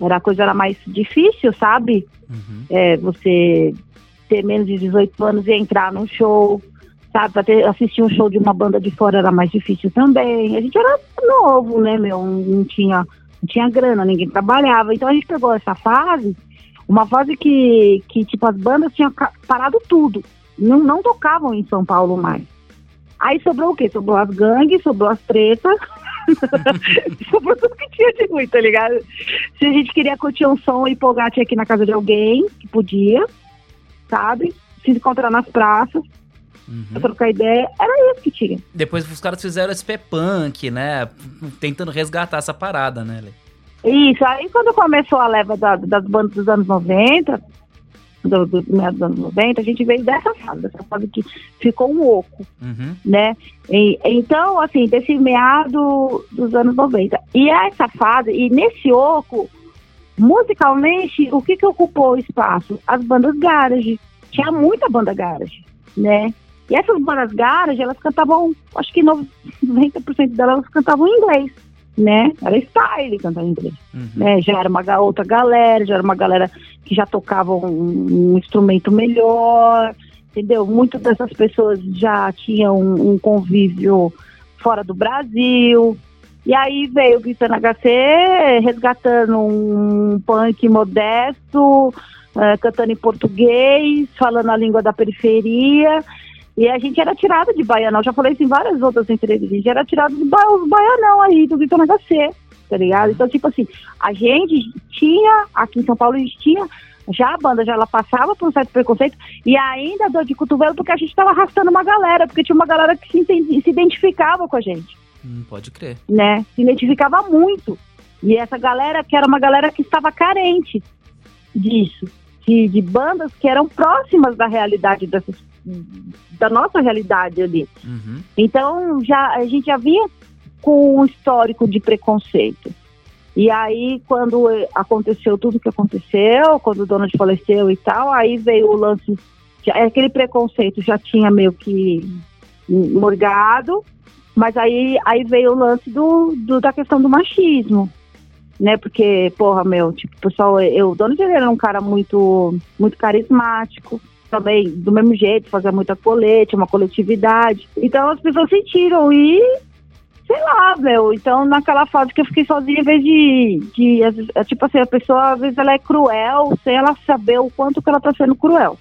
era a coisa era mais difícil, sabe? Uhum. É, você ter menos de 18 anos e entrar num show, sabe? Pra ter, assistir um show de uma banda de fora era mais difícil também. A gente era novo, né, meu? Não tinha, não tinha grana, ninguém trabalhava. Então a gente pegou essa fase uma fase que, que tipo, as bandas tinham parado tudo. Não, não tocavam em São Paulo mais. Aí sobrou o quê? Sobrou as gangues, sobrou as tretas. sobrou tudo que tinha de ruim, tá ligado? Se a gente queria curtir um som e empolgar, tinha aqui na casa de alguém, que podia, sabe? Se encontrar nas praças. Uhum. Pra trocar ideia, era isso que tinha. Depois os caras fizeram SP Punk, né? Tentando resgatar essa parada, né, Lê? Isso, aí quando começou a leva da, das bandas dos anos 90, do, do dos anos 90, a gente veio dessa fase, dessa fase que ficou um oco, uhum. né? E, então, assim, desse meado dos anos 90. E essa fase, e nesse oco, musicalmente, o que que ocupou o espaço? As bandas garage. Tinha muita banda garage, né? E essas bandas garage, elas cantavam, acho que 90% delas cantavam em inglês né? Era style cantar em inglês. Uhum. Né? Já era uma outra galera, já era uma galera que já tocava um, um instrumento melhor, entendeu? Muitas dessas pessoas já tinham um, um, convívio fora do Brasil. E aí veio o Gritando HC resgatando um punk modesto, uh, cantando em português, falando a língua da periferia e a gente era tirado de baianão, já falei isso em várias outras entrevistas, a gente era tirado de ba os baianão aí do Vitor HC, tá ligado? Então, tipo assim, a gente tinha, aqui em São Paulo, a gente tinha, já a banda já ela passava por um certo preconceito e ainda dor de cotovelo porque a gente tava arrastando uma galera, porque tinha uma galera que se, se identificava com a gente. Hum, pode crer. Né? Se identificava muito. E essa galera que era uma galera que estava carente disso. De, de bandas que eram próximas da realidade dessas da nossa realidade ali. Uhum. Então, já, a gente já vinha com um histórico de preconceito. E aí, quando aconteceu tudo que aconteceu, quando o Donald faleceu e tal, aí veio o lance, já, aquele preconceito já tinha meio que morgado, mas aí, aí veio o lance do, do, da questão do machismo, né? Porque, porra, meu, tipo, pessoal, eu, o Donald era um cara muito, muito carismático, também do mesmo jeito, fazia muita colete, uma coletividade. Então as pessoas sentiram e sei lá, meu. Então, naquela fase que eu fiquei sozinha, em vez de, de, é tipo assim, a pessoa, às vezes, ela é cruel sem ela saber o quanto que ela tá sendo cruel.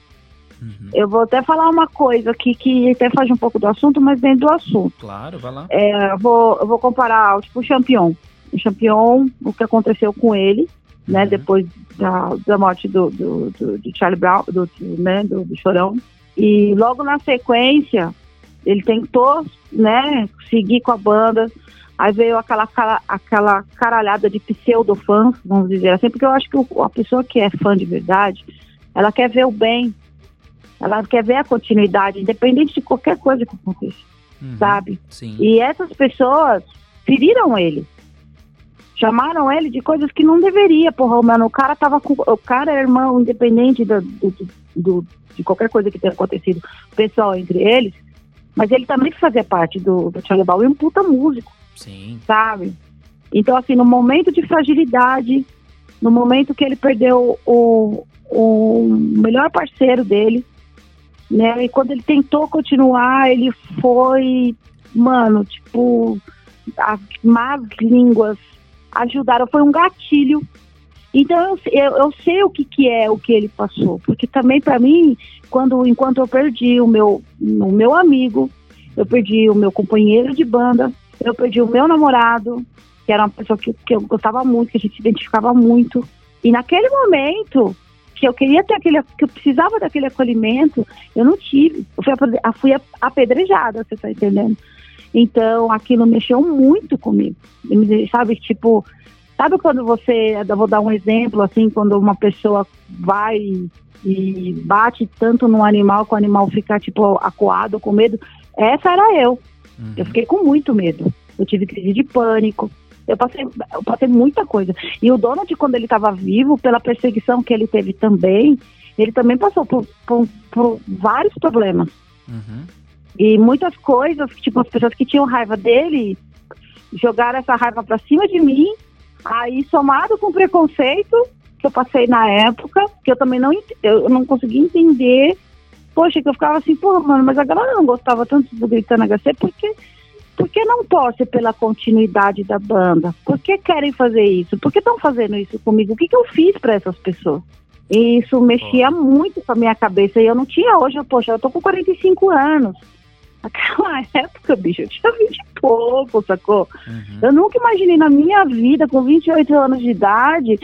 Uhum. Eu vou até falar uma coisa aqui que até faz um pouco do assunto, mas dentro do assunto. Claro, vai lá. É, eu, vou, eu vou comparar, tipo, o Champion. O Champion, o que aconteceu com ele, né, uhum. depois da, da morte do, do, do, do Charlie Brown, do, né, do, do Chorão. E logo na sequência, ele tentou, né, seguir com a banda. Aí veio aquela, aquela caralhada de pseudo-fãs, vamos dizer assim, porque eu acho que a pessoa que é fã de verdade, ela quer ver o bem, ela quer ver a continuidade, independente de qualquer coisa que aconteça, uhum, sabe? Sim. E essas pessoas feriram ele. Chamaram ele de coisas que não deveria, porra, mano. O cara tava com. O cara é irmão, independente do, do, do, de qualquer coisa que tenha acontecido pessoal entre eles. Mas ele também fazia parte do, do Charlie Brown e um puta músico. Sim. Sabe? Então, assim, no momento de fragilidade, no momento que ele perdeu o, o melhor parceiro dele, né? E quando ele tentou continuar, ele foi, mano, tipo, as más línguas ajudaram, foi um gatilho. Então eu, eu, sei o que, que é o que ele passou, porque também para mim, quando enquanto eu perdi o meu, o meu amigo, eu perdi o meu companheiro de banda, eu perdi o meu namorado, que era uma pessoa que, que eu gostava muito, que a gente se identificava muito. E naquele momento, que eu queria ter aquele, que eu precisava daquele acolhimento, eu não tive. Eu fui apedrejada, você tá entendendo? Então, aquilo mexeu muito comigo. Sabe, tipo, sabe quando você, vou dar um exemplo, assim, quando uma pessoa vai e bate tanto no animal que o animal fica, tipo, acuado, com medo. Essa era eu. Uhum. Eu fiquei com muito medo. Eu tive crise de pânico. Eu passei, eu passei muita coisa. E o Donald, quando ele estava vivo, pela perseguição que ele teve também, ele também passou por, por, por vários problemas. Uhum. E muitas coisas, tipo, as pessoas que tinham raiva dele jogaram essa raiva para cima de mim. Aí, somado com o preconceito que eu passei na época, que eu também não, eu não consegui entender. Poxa, que eu ficava assim, porra, mano, mas a galera não gostava tanto do Gritando HC, porque por que não torce pela continuidade da banda? Por que querem fazer isso? Por que estão fazendo isso comigo? O que, que eu fiz para essas pessoas? E isso mexia muito com a minha cabeça. E eu não tinha hoje, poxa, eu tô com 45 anos. Naquela época, bicho, eu tinha 20 e pouco, sacou? Uhum. Eu nunca imaginei na minha vida, com 28 anos de idade,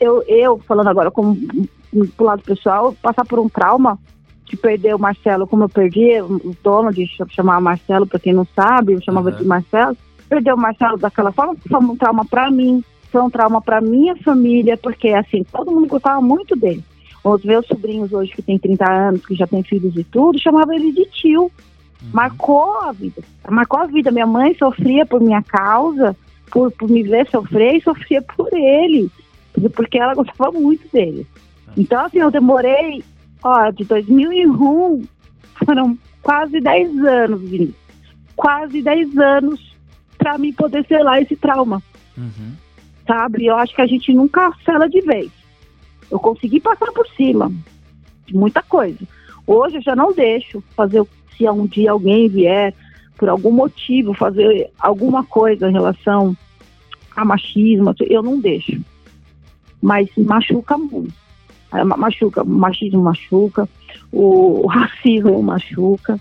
eu, eu, falando agora como pro lado pessoal, passar por um trauma de perder o Marcelo como eu perdi, o dono de chamar Marcelo, para quem não sabe, eu chamava uhum. de Marcelo. Perder o Marcelo daquela forma foi um trauma para mim, foi um trauma para minha família, porque assim, todo mundo gostava muito dele. Os meus sobrinhos hoje, que têm 30 anos, que já têm filhos e tudo, chamavam ele de tio. Uhum. Marcou a vida. Marcou a vida. Minha mãe sofria por minha causa, por, por me ver sofrer, e sofria por ele, porque ela gostava muito dele. Tá. Então, assim, eu demorei Ó, de 2001 foram quase 10 anos, Vinícius. Quase 10 anos para mim poder selar esse trauma. Uhum. Sabe? Eu acho que a gente nunca sela de vez. Eu consegui passar por cima de muita coisa. Hoje eu já não deixo fazer, se um dia alguém vier, por algum motivo, fazer alguma coisa em relação a machismo, eu não deixo. Mas machuca muito machuca, o machismo machuca, o, racismo machuca.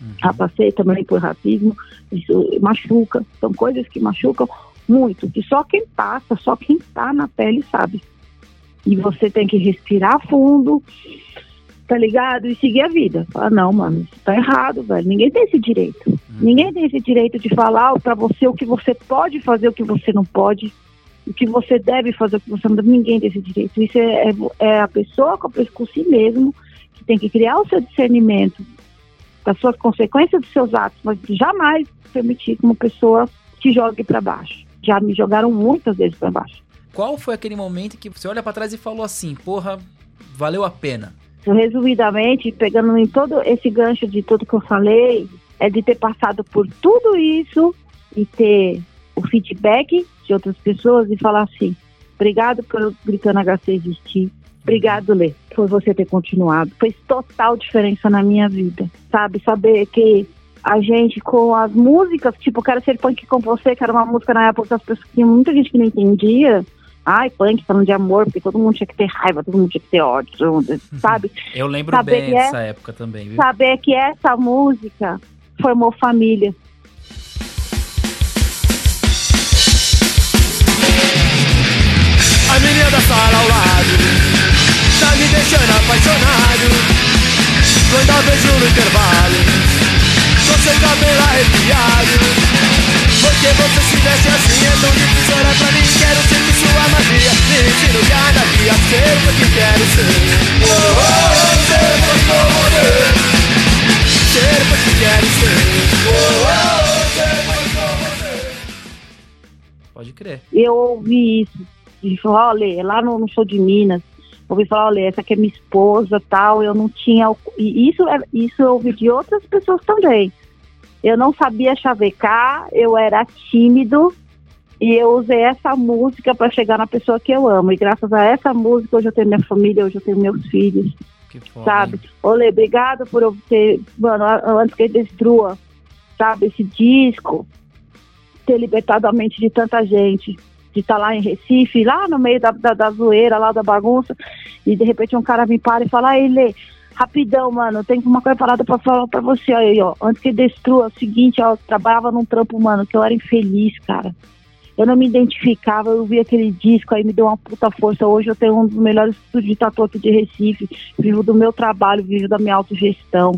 Uhum. Passei também por racismo, isso machuca. São coisas que machucam muito, que só quem passa, só quem está na pele sabe. E você tem que respirar fundo, tá ligado? E seguir a vida. Ah, não, mano, isso tá errado, velho. Ninguém tem esse direito. Uhum. Ninguém tem esse direito de falar para você o que você pode fazer, o que você não pode o que você deve fazer, o que você não deve, ninguém tem esse direito. Isso é, é, é a pessoa com, com si mesmo que tem que criar o seu discernimento das suas consequências dos seus atos, mas jamais permitir que uma pessoa te jogue para baixo. Já me jogaram muitas vezes para baixo. Qual foi aquele momento que você olha para trás e falou assim, porra, valeu a pena? Resumidamente, pegando em todo esse gancho de tudo que eu falei, é de ter passado por tudo isso e ter o feedback de outras pessoas e falar assim: obrigado por Gritando HC existir. Obrigado, Lê, por você ter continuado. Fez total diferença na minha vida, sabe? Saber que a gente com as músicas, tipo, quero ser punk com você, que era uma música na época das pessoas tinha muita gente que não entendia. Ai, punk falando de amor, porque todo mundo tinha que ter raiva, todo mundo tinha que ter ódio, sabe? Eu lembro saber bem dessa é, época também, viu? Saber que essa música formou família, A menina da sala ao lado Tá me deixando apaixonado Quando a vejo no intervalo Com seu cabelo arrepiado Porque você se veste assim É tão difícil olhar pra mim Quero sentir sua magia. Me ensino cada dia Ser o que quero ser Oh, oh, oh ser como você Ser o que quero ser. Oh, oh, oh ser como você Pode crer. Eu ouvi isso de falar, olha, lá no, no show de Minas, ouvi falar, olha, essa aqui é minha esposa, tal, eu não tinha, e isso, é, isso eu ouvi de outras pessoas também. Eu não sabia chavecar, eu era tímido, e eu usei essa música para chegar na pessoa que eu amo. E graças a essa música, hoje eu tenho minha família, hoje eu tenho meus filhos. Que foda, sabe? Olê, obrigado por eu ter, mano, antes que ele destrua, sabe, esse disco, ter libertado a mente de tanta gente, de estar lá em Recife, lá no meio da, da, da zoeira, lá da bagunça, e de repente um cara me para e fala, Lê, rapidão, mano, tem uma coisa parada pra falar pra você aí, ó, antes que destrua, é o seguinte, ó, eu trabalhava num trampo, mano, que eu era infeliz, cara. Eu não me identificava, eu vi aquele disco aí, me deu uma puta força. Hoje eu tenho um dos melhores estúdios de tatu aqui de Recife. Vivo do meu trabalho, vivo da minha autogestão.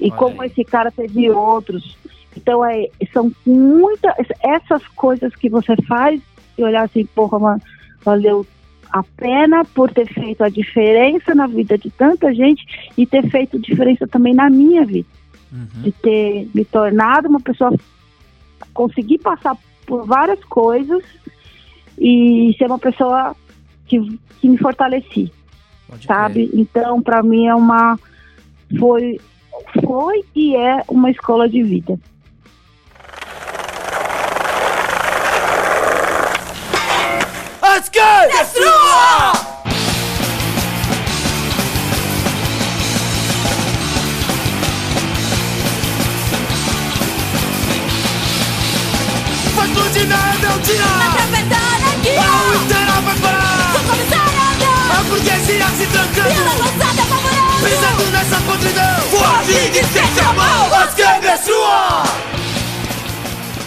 E Olha como aí. esse cara teve outros. Então, é, são muitas. Essas coisas que você faz e olhar assim, porra, mano, valeu a pena por ter feito a diferença na vida de tanta gente e ter feito diferença também na minha vida Uhum. de ter me tornado uma pessoa conseguir passar por várias coisas e ser uma pessoa que, que me fortaleci, Pode sabe? Então, para mim é uma foi foi e é uma escola de vida. Asgard! Destrua! Faz explodir na rebeldia! Atravessar aqui, A inteira vai parar! vou começar a A burguesia se Pela trancando! calçada favorando Pisando nessa podridão! Forte que estende a mão! Asgard é sua!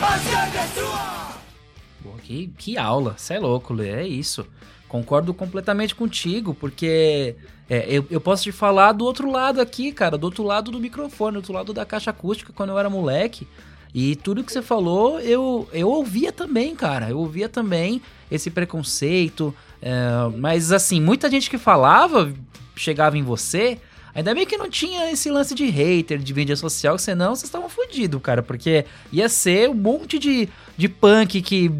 Asgard é sua! Que, que aula, você é louco, Lê, é isso. Concordo completamente contigo, porque é, eu, eu posso te falar do outro lado aqui, cara, do outro lado do microfone, do outro lado da caixa acústica, quando eu era moleque. E tudo que você falou, eu, eu ouvia também, cara. Eu ouvia também esse preconceito. é, mas, assim, muita gente que falava, chegava em você. Ainda bem que não tinha esse lance de hater, de mídia social, senão vocês estavam fodidos, cara. Porque ia ser um monte de, de punk que.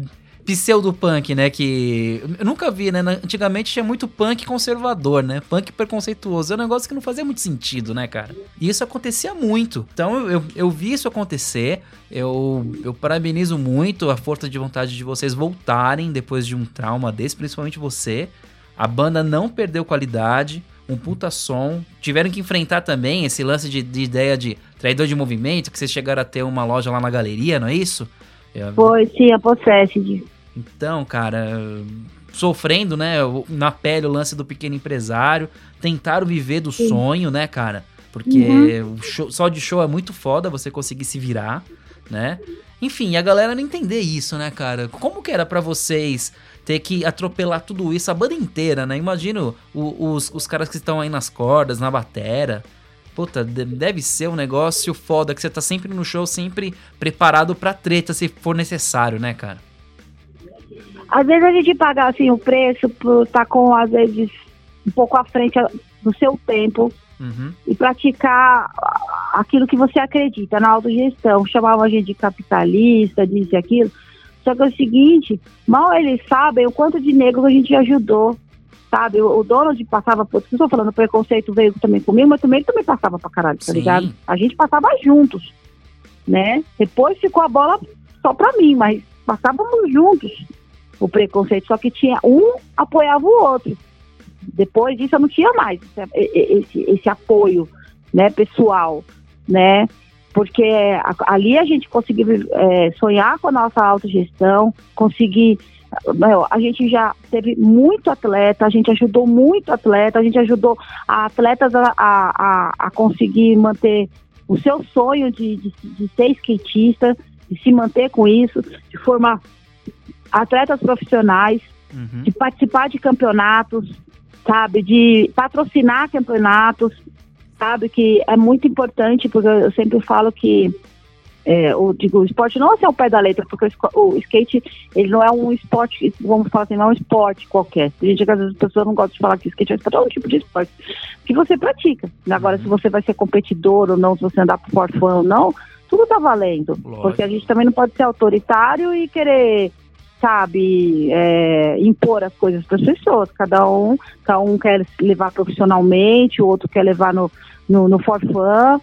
Pseudo-punk, né? Que. Eu nunca vi, né? Antigamente tinha muito punk conservador, né? Punk preconceituoso. É um negócio que não fazia muito sentido, né, cara? E isso acontecia muito. Então eu, eu vi isso acontecer. Eu, eu parabenizo muito a força de vontade de vocês voltarem depois de um trauma desse, principalmente você. A banda não perdeu qualidade, um puta som. Tiveram que enfrentar também esse lance de, de ideia de traidor de movimento, que vocês chegaram a ter uma loja lá na galeria, não é isso? É, Foi sim a Possessed. então, cara, sofrendo, né, na pele o lance do pequeno empresário, tentaram viver do sonho, né, cara? Porque o show- só de show é muito foda você conseguir se virar, né? Enfim, a galera não entender isso, né, cara? Como que era pra vocês ter que atropelar tudo isso, a banda inteira, né? Imagino os, os caras que estão aí nas cordas, na batera. Puta, de- deve ser um negócio foda que você tá sempre no show, sempre preparado pra treta se for necessário, né, cara? Às vezes a gente paga assim o preço por estar com às vezes um pouco à frente do seu tempo Uhum. e praticar aquilo que você acredita na autogestão. Chamavam a gente de capitalista, disso e aquilo. Só que é o seguinte, mal eles sabem o quanto de negro a gente ajudou, sabe? O, o Donald passava por... Não estou falando, preconceito veio também comigo, mas também ele também passava pra caralho, tá Sim. ligado? A gente passava juntos, né? Depois ficou a bola só pra mim, mas passávamos juntos o preconceito. Só que tinha um apoiava o outro. Depois disso eu não tinha mais esse, esse, esse apoio, né, pessoal, né? Porque ali a gente conseguiu é, sonhar com a nossa autogestão, conseguir. A gente já teve muito atleta, a gente ajudou muito atleta, a gente ajudou a atletas a, a, a, a conseguir manter o seu sonho de, de, de ser skatista, de se manter com isso, de formar atletas profissionais, Uhum. de participar de campeonatos, sabe, de patrocinar campeonatos, sabe, que é muito importante, porque eu sempre falo que é, o, digo, o esporte não é só o pé da letra, porque o, o skate, ele não é um esporte, vamos falar assim, não é um esporte qualquer. Tem gente que às vezes as pessoas não gostam de falar que skate é um esporte, é um tipo de esporte que você pratica. Agora, se você vai ser competidor ou não, se você andar por for fun ou não, tudo tá valendo. Lógico. Porque a gente também não pode ser autoritário e querer sabe, é, impor as coisas para as pessoas. Cada um, cada um quer levar profissionalmente, o outro quer levar no, no, no for fun,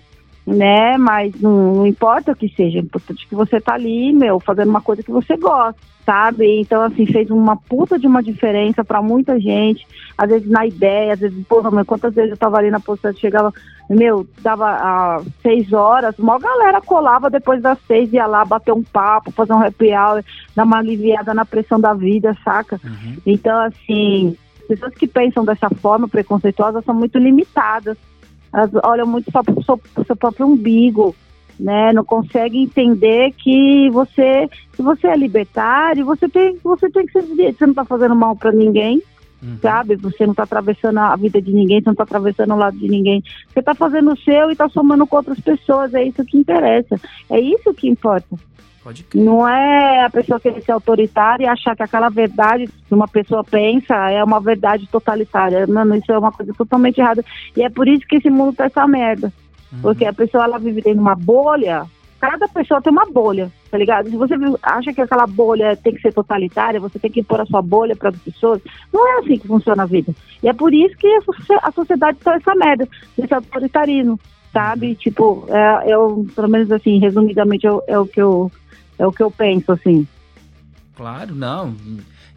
né? Mas não, não importa o que seja, é importante que você tá ali, meu, fazendo uma coisa que você gosta, sabe? Então, assim, fez uma puta de uma diferença pra muita gente, às vezes na ideia, às vezes, porra, mas quantas vezes eu tava ali na posição, chegava, meu, dava às seis horas, uma galera colava depois das seis, ia lá bater um papo, fazer um happy hour, dar uma aliviada na pressão da vida, saca? Uhum. Então, assim, pessoas que pensam dessa forma preconceituosa são muito limitadas. Elas olham muito só para o seu, seu próprio umbigo, né? Não conseguem entender que você, se você é libertário, você tem, você tem que ser você não está fazendo mal para ninguém, Uhum. sabe? Você não está atravessando a vida de ninguém, você não está atravessando o lado de ninguém. Você está fazendo o seu e está somando com outras pessoas. É isso que interessa. É isso que importa. Não é a pessoa querer ser autoritária e achar que aquela verdade que uma pessoa pensa é uma verdade totalitária. Mano, isso é uma coisa totalmente errada. E é por isso que esse mundo tá essa merda. Uhum. Porque a pessoa ela vive dentro de uma bolha. Cada pessoa tem uma bolha, tá ligado? Se você acha que aquela bolha tem que ser totalitária, você tem que impor a sua bolha para as pessoas, não é assim que funciona a vida. E é por isso que a socie- a sociedade tá essa merda, esse autoritarismo, sabe? Tipo, é, eu, pelo menos assim, resumidamente, é, o- é o que eu é o que eu penso, assim. Claro, não.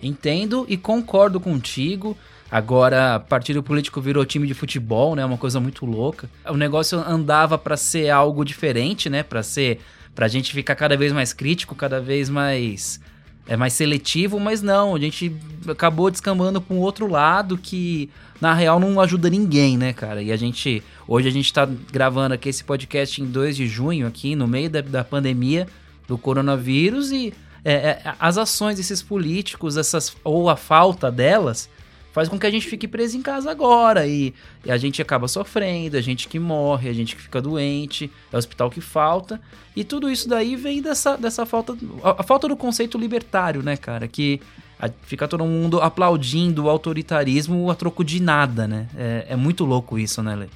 Entendo e concordo contigo. Agora, partido político virou time de futebol, né? Uma coisa muito louca. O negócio andava pra ser algo diferente, né? Pra ser pra gente ficar cada vez mais crítico, cada vez mais é mais seletivo, mas não, a gente acabou descambando para um outro lado que na real não ajuda ninguém, né, cara? E a gente hoje a gente tá gravando aqui esse podcast em 2 de junho aqui no meio da, da pandemia do coronavírus e é, é, as ações desses políticos, essas ou a falta delas, faz com que a gente fique preso em casa agora e, e a gente acaba sofrendo, a gente que morre, a gente que fica doente, é o hospital que falta e tudo isso daí vem dessa, dessa falta, a, a falta do conceito libertário, né, cara, que a- fica todo mundo aplaudindo o autoritarismo a troco de nada, né? É, é muito louco isso, né, Lê?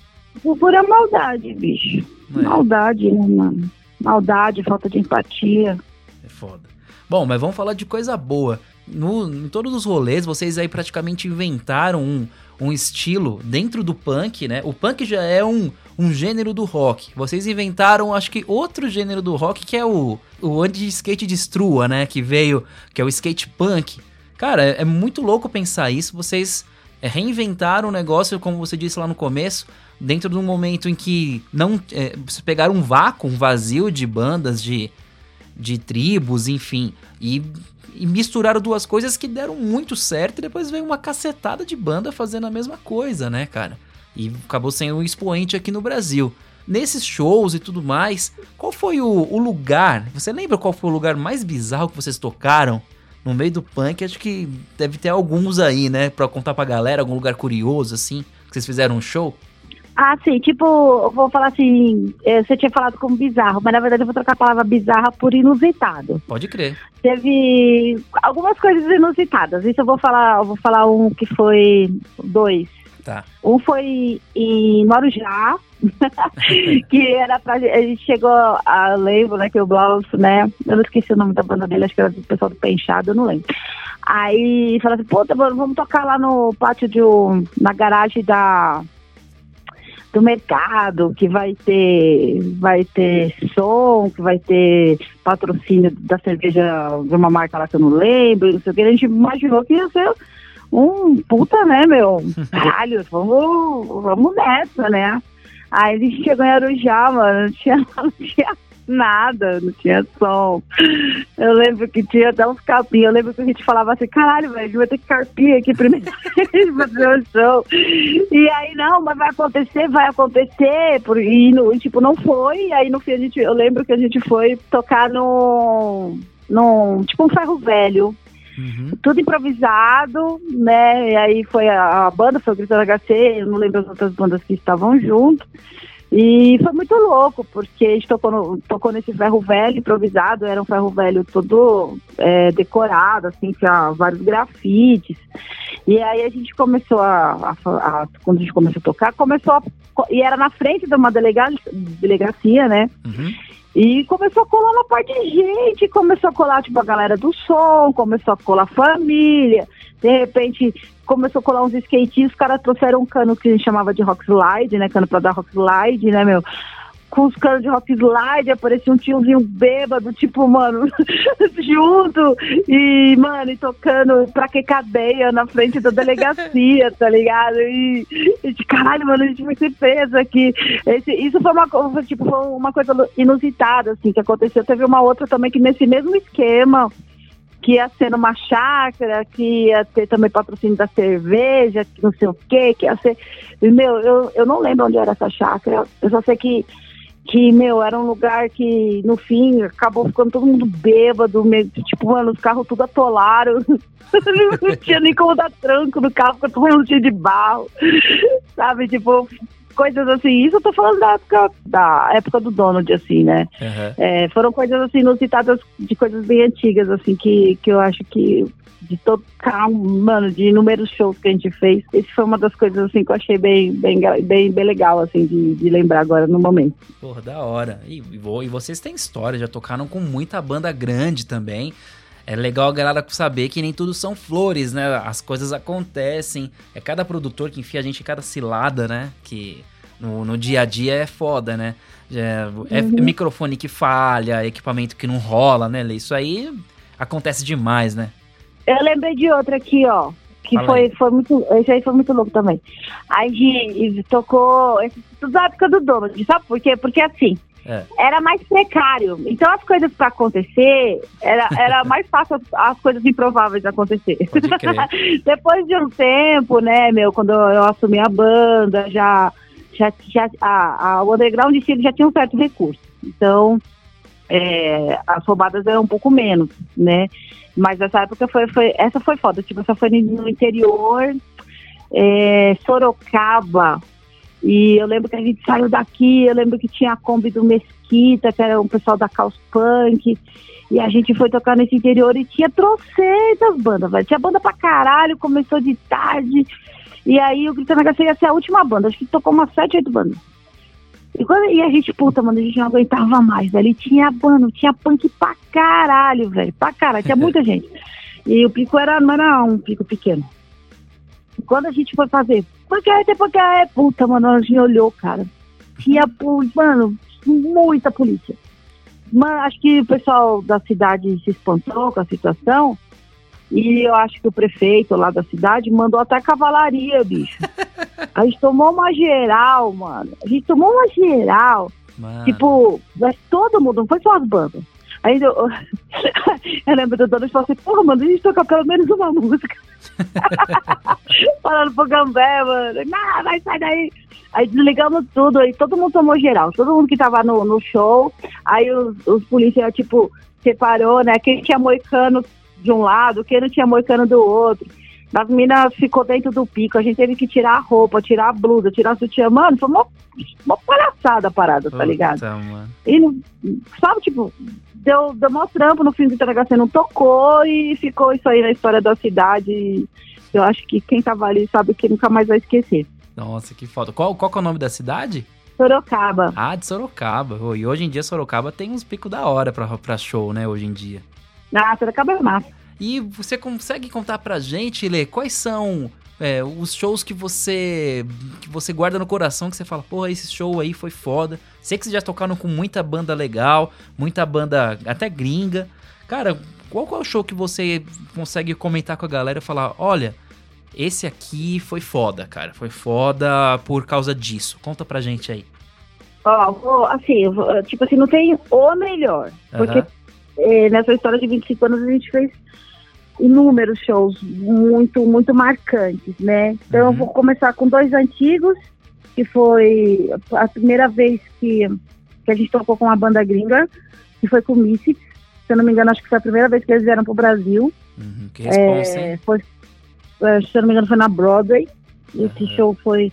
Por pura maldade, bicho. É? Maldade, né, mano? Maldade, falta de empatia. É foda. Bom, mas vamos falar de coisa boa. No, em todos os rolês, vocês aí praticamente inventaram um, um estilo dentro do punk, né? O punk já é um, um gênero do rock. Vocês inventaram, acho que, outro gênero do rock, que é o, o anti-skate de strua, né? Que veio, que é o skate punk. Cara, é, é muito louco pensar isso. Vocês é, reinventaram o negócio, como você disse lá no começo, dentro de um momento em que não é, vocês pegaram um vácuo, um vazio de bandas, de, de tribos, enfim, e, e misturaram duas coisas que deram muito certo e depois veio uma cacetada de banda fazendo a mesma coisa, né, cara? E acabou sendo um expoente aqui no Brasil. Nesses shows e tudo mais, qual foi o, o lugar? Você lembra qual foi o lugar mais bizarro que vocês tocaram? No meio do punk, acho que deve ter alguns aí, né? Pra contar pra galera, algum lugar curioso, assim, que vocês fizeram um show. Ah, sim, tipo, eu vou falar assim, eh, você tinha falado como bizarro, mas na verdade eu vou trocar a palavra bizarra por inusitado. Pode crer. Teve algumas coisas inusitadas. Isso eu vou falar, eu vou falar um que foi dois. Tá. Um foi em Marujá, que era pra. A gente chegou a lembro, né, que o Blaus, né? Eu não esqueci o nome da banda dele, acho que era do pessoal do Penchado, eu não lembro. Aí falaram assim, puta, mano, vamos tocar lá no pátio de um. na garagem da. Do mercado, que vai ter vai ter som, que vai ter patrocínio da cerveja de uma marca lá que eu não lembro, não sei o que. A gente imaginou que ia ser um puta, né, meu? Caralho, vamos, vamos nessa, né? Aí a gente chegou em Arujá, mano, não tinha, não tinha nada, não tinha som. Eu lembro que tinha até uns capinhos, eu lembro que a gente falava assim, caralho, velho, a gente vai ter que carpir aqui primeiro pra fazer o show. E aí, não, mas vai acontecer, vai acontecer, por, e, no, e, tipo, não foi, e aí no fim a gente, eu lembro que a gente foi tocar no, no tipo um ferro velho, Uhum. tudo improvisado, né? E aí foi a, a banda, foi o Grito HC, eu não lembro as outras bandas que estavam junto. E foi muito louco, porque a gente tocou, no- tocou nesse ferro velho improvisado, era um ferro velho todo é, decorado, assim, tinha vários grafites. E aí a gente começou a, a- a- Quando a gente começou a tocar, começou a. E era na frente de uma delega, delegacia, né? Uhum. E começou a colar uma parte de gente, começou a colar, tipo, a galera do som, começou a colar família, de repente começou a colar uns skatistas, os caras trouxeram um cano que a gente chamava de rock slide, né, cano pra dar rock slide, né, meu. Com os canos de rock slide, aparecia um tiozinho bêbado, tipo, mano, junto, e, mano, e tocando pra que cadeia na frente da delegacia, tá ligado? E, e de caralho, mano, a gente vai ser preso aqui. Esse, isso foi uma, tipo, foi uma coisa inusitada, assim, que aconteceu. Teve uma outra também que nesse mesmo esquema, que ia ser numa chácara, que ia ter também patrocínio da cerveja, que não sei o quê, que ia ser. Meu, eu, eu não lembro onde era essa chácara. Eu só sei que, que, meu, era um lugar que, no fim, acabou ficando todo mundo bêbado, meio, tipo, mano, os carros tudo atolaram. não tinha nem como dar tranco no carro, porque todo mundo cheio de barro. Sabe, tipo, coisas assim. Isso eu tô falando da época, da época do Donald, assim, né? Aham. É, foram coisas assim inusitadas de coisas bem antigas, assim, que, que eu acho que de tocar, mano, de inúmeros shows que a gente fez, esse foi uma das coisas assim que eu achei bem, bem, bem, bem legal, assim, de, de lembrar agora no momento. Porra, da hora. E, e vocês têm história, já tocaram com muita banda grande também. É legal a galera saber que nem tudo são flores, né? As coisas acontecem. É cada produtor que enfia a gente em cada cilada, né? Que no, no dia a dia é foda, né? É, é microfone que falha, equipamento que não rola, né? Lê? Isso aí acontece demais, né? Eu lembrei de outra aqui, ó. Que Fala foi, aí. foi muito. Esse aí foi muito louco também. A gente tocou. Esse, tudo da época do Donald, sabe por quê? Porque assim. É. Era mais precário. Então as coisas pra acontecer, era, era mais fácil as, as coisas improváveis acontecer. Depois de um tempo, né, meu, quando eu assumi a banda, já, já, já a, a, o underground ele já tinha um certo recurso. Então, é, as roubadas eram um pouco menos, né? Mas essa época foi, foi essa foi foda, tipo, essa foi no interior, é, Sorocaba, e eu lembro que a gente saiu daqui, eu lembro que tinha a Kombi do Mesquita, que era um pessoal da Caos Punk, e a gente foi tocar nesse interior e tinha trocentas bandas, velho. Tinha banda pra caralho, começou de tarde, e aí o Gritando HC ia ser a última banda, acho que tocou umas sete, oito bandas. E, quando, e a gente, puta, mano, a gente não aguentava mais, velho. E tinha banda, tinha punk pra caralho, velho. Pra caralho, tinha muita gente. E o pico era, não era um pico pequeno. E quando a gente foi fazer, porque é, porque é, puta, mano, a gente olhou, cara. Tinha, mano, muita polícia. Mano, acho que o pessoal da cidade se espantou com a situação. E eu acho que o prefeito lá da cidade mandou até cavalaria, bicho. A gente tomou uma geral, mano. A gente tomou uma geral. Mano. Tipo, mas todo mundo, não foi só as bandas. Aí eu, eu lembro do dono e falou assim, porra, mano, a gente toca pelo menos uma música. Falando pro Gambé, mano, não, vai sair daí. Aí desligamos tudo, aí todo mundo tomou geral, todo mundo que tava no, no show. Aí os, os policiais, tipo, separou, né? Quem tinha moicano de um lado, quem não tinha moicano do outro. As minas ficou dentro do pico, a gente teve que tirar a roupa, tirar a blusa, tirar a sutiã. Mano, foi uma, uma palhaçada a parada, tá ligado? Puta, mano. E, sabe, tipo, deu, deu mó trampo no fim do entregação, não tocou e ficou isso aí na história da cidade. Eu acho que quem tava ali sabe que nunca mais vai esquecer. Nossa, que foda. Qual, qual que é o nome da cidade? Sorocaba. Ah, de Sorocaba. E hoje em dia Sorocaba tem uns picos da hora pra, pra show, né? Hoje em dia. Ah, Sorocaba é massa. E você consegue contar pra gente, Lê, quais são é, os shows que você que você guarda no coração, que você fala, porra, esse show aí foi foda. Sei que vocês já tocaram com muita banda legal, muita banda até gringa. Cara, qual, qual é o show que você consegue comentar com a galera e falar, olha, esse aqui foi foda, cara. Foi foda por causa disso. Conta pra gente aí. Ó, vou- assim, tipo assim, não tem o melhor. Porque Eh, nessa história de 25 anos a gente fez inúmeros shows muito, muito marcantes, né? Então Uhum. eu vou começar com dois antigos, que foi a primeira vez que, que a gente tocou com a banda gringa, que foi com o Misfits. Se eu não me engano, acho que foi a primeira vez que eles vieram pro Brasil. Uhum, que responsa, É, foi, é, se eu não me engano, foi na Broadway. Esse show foi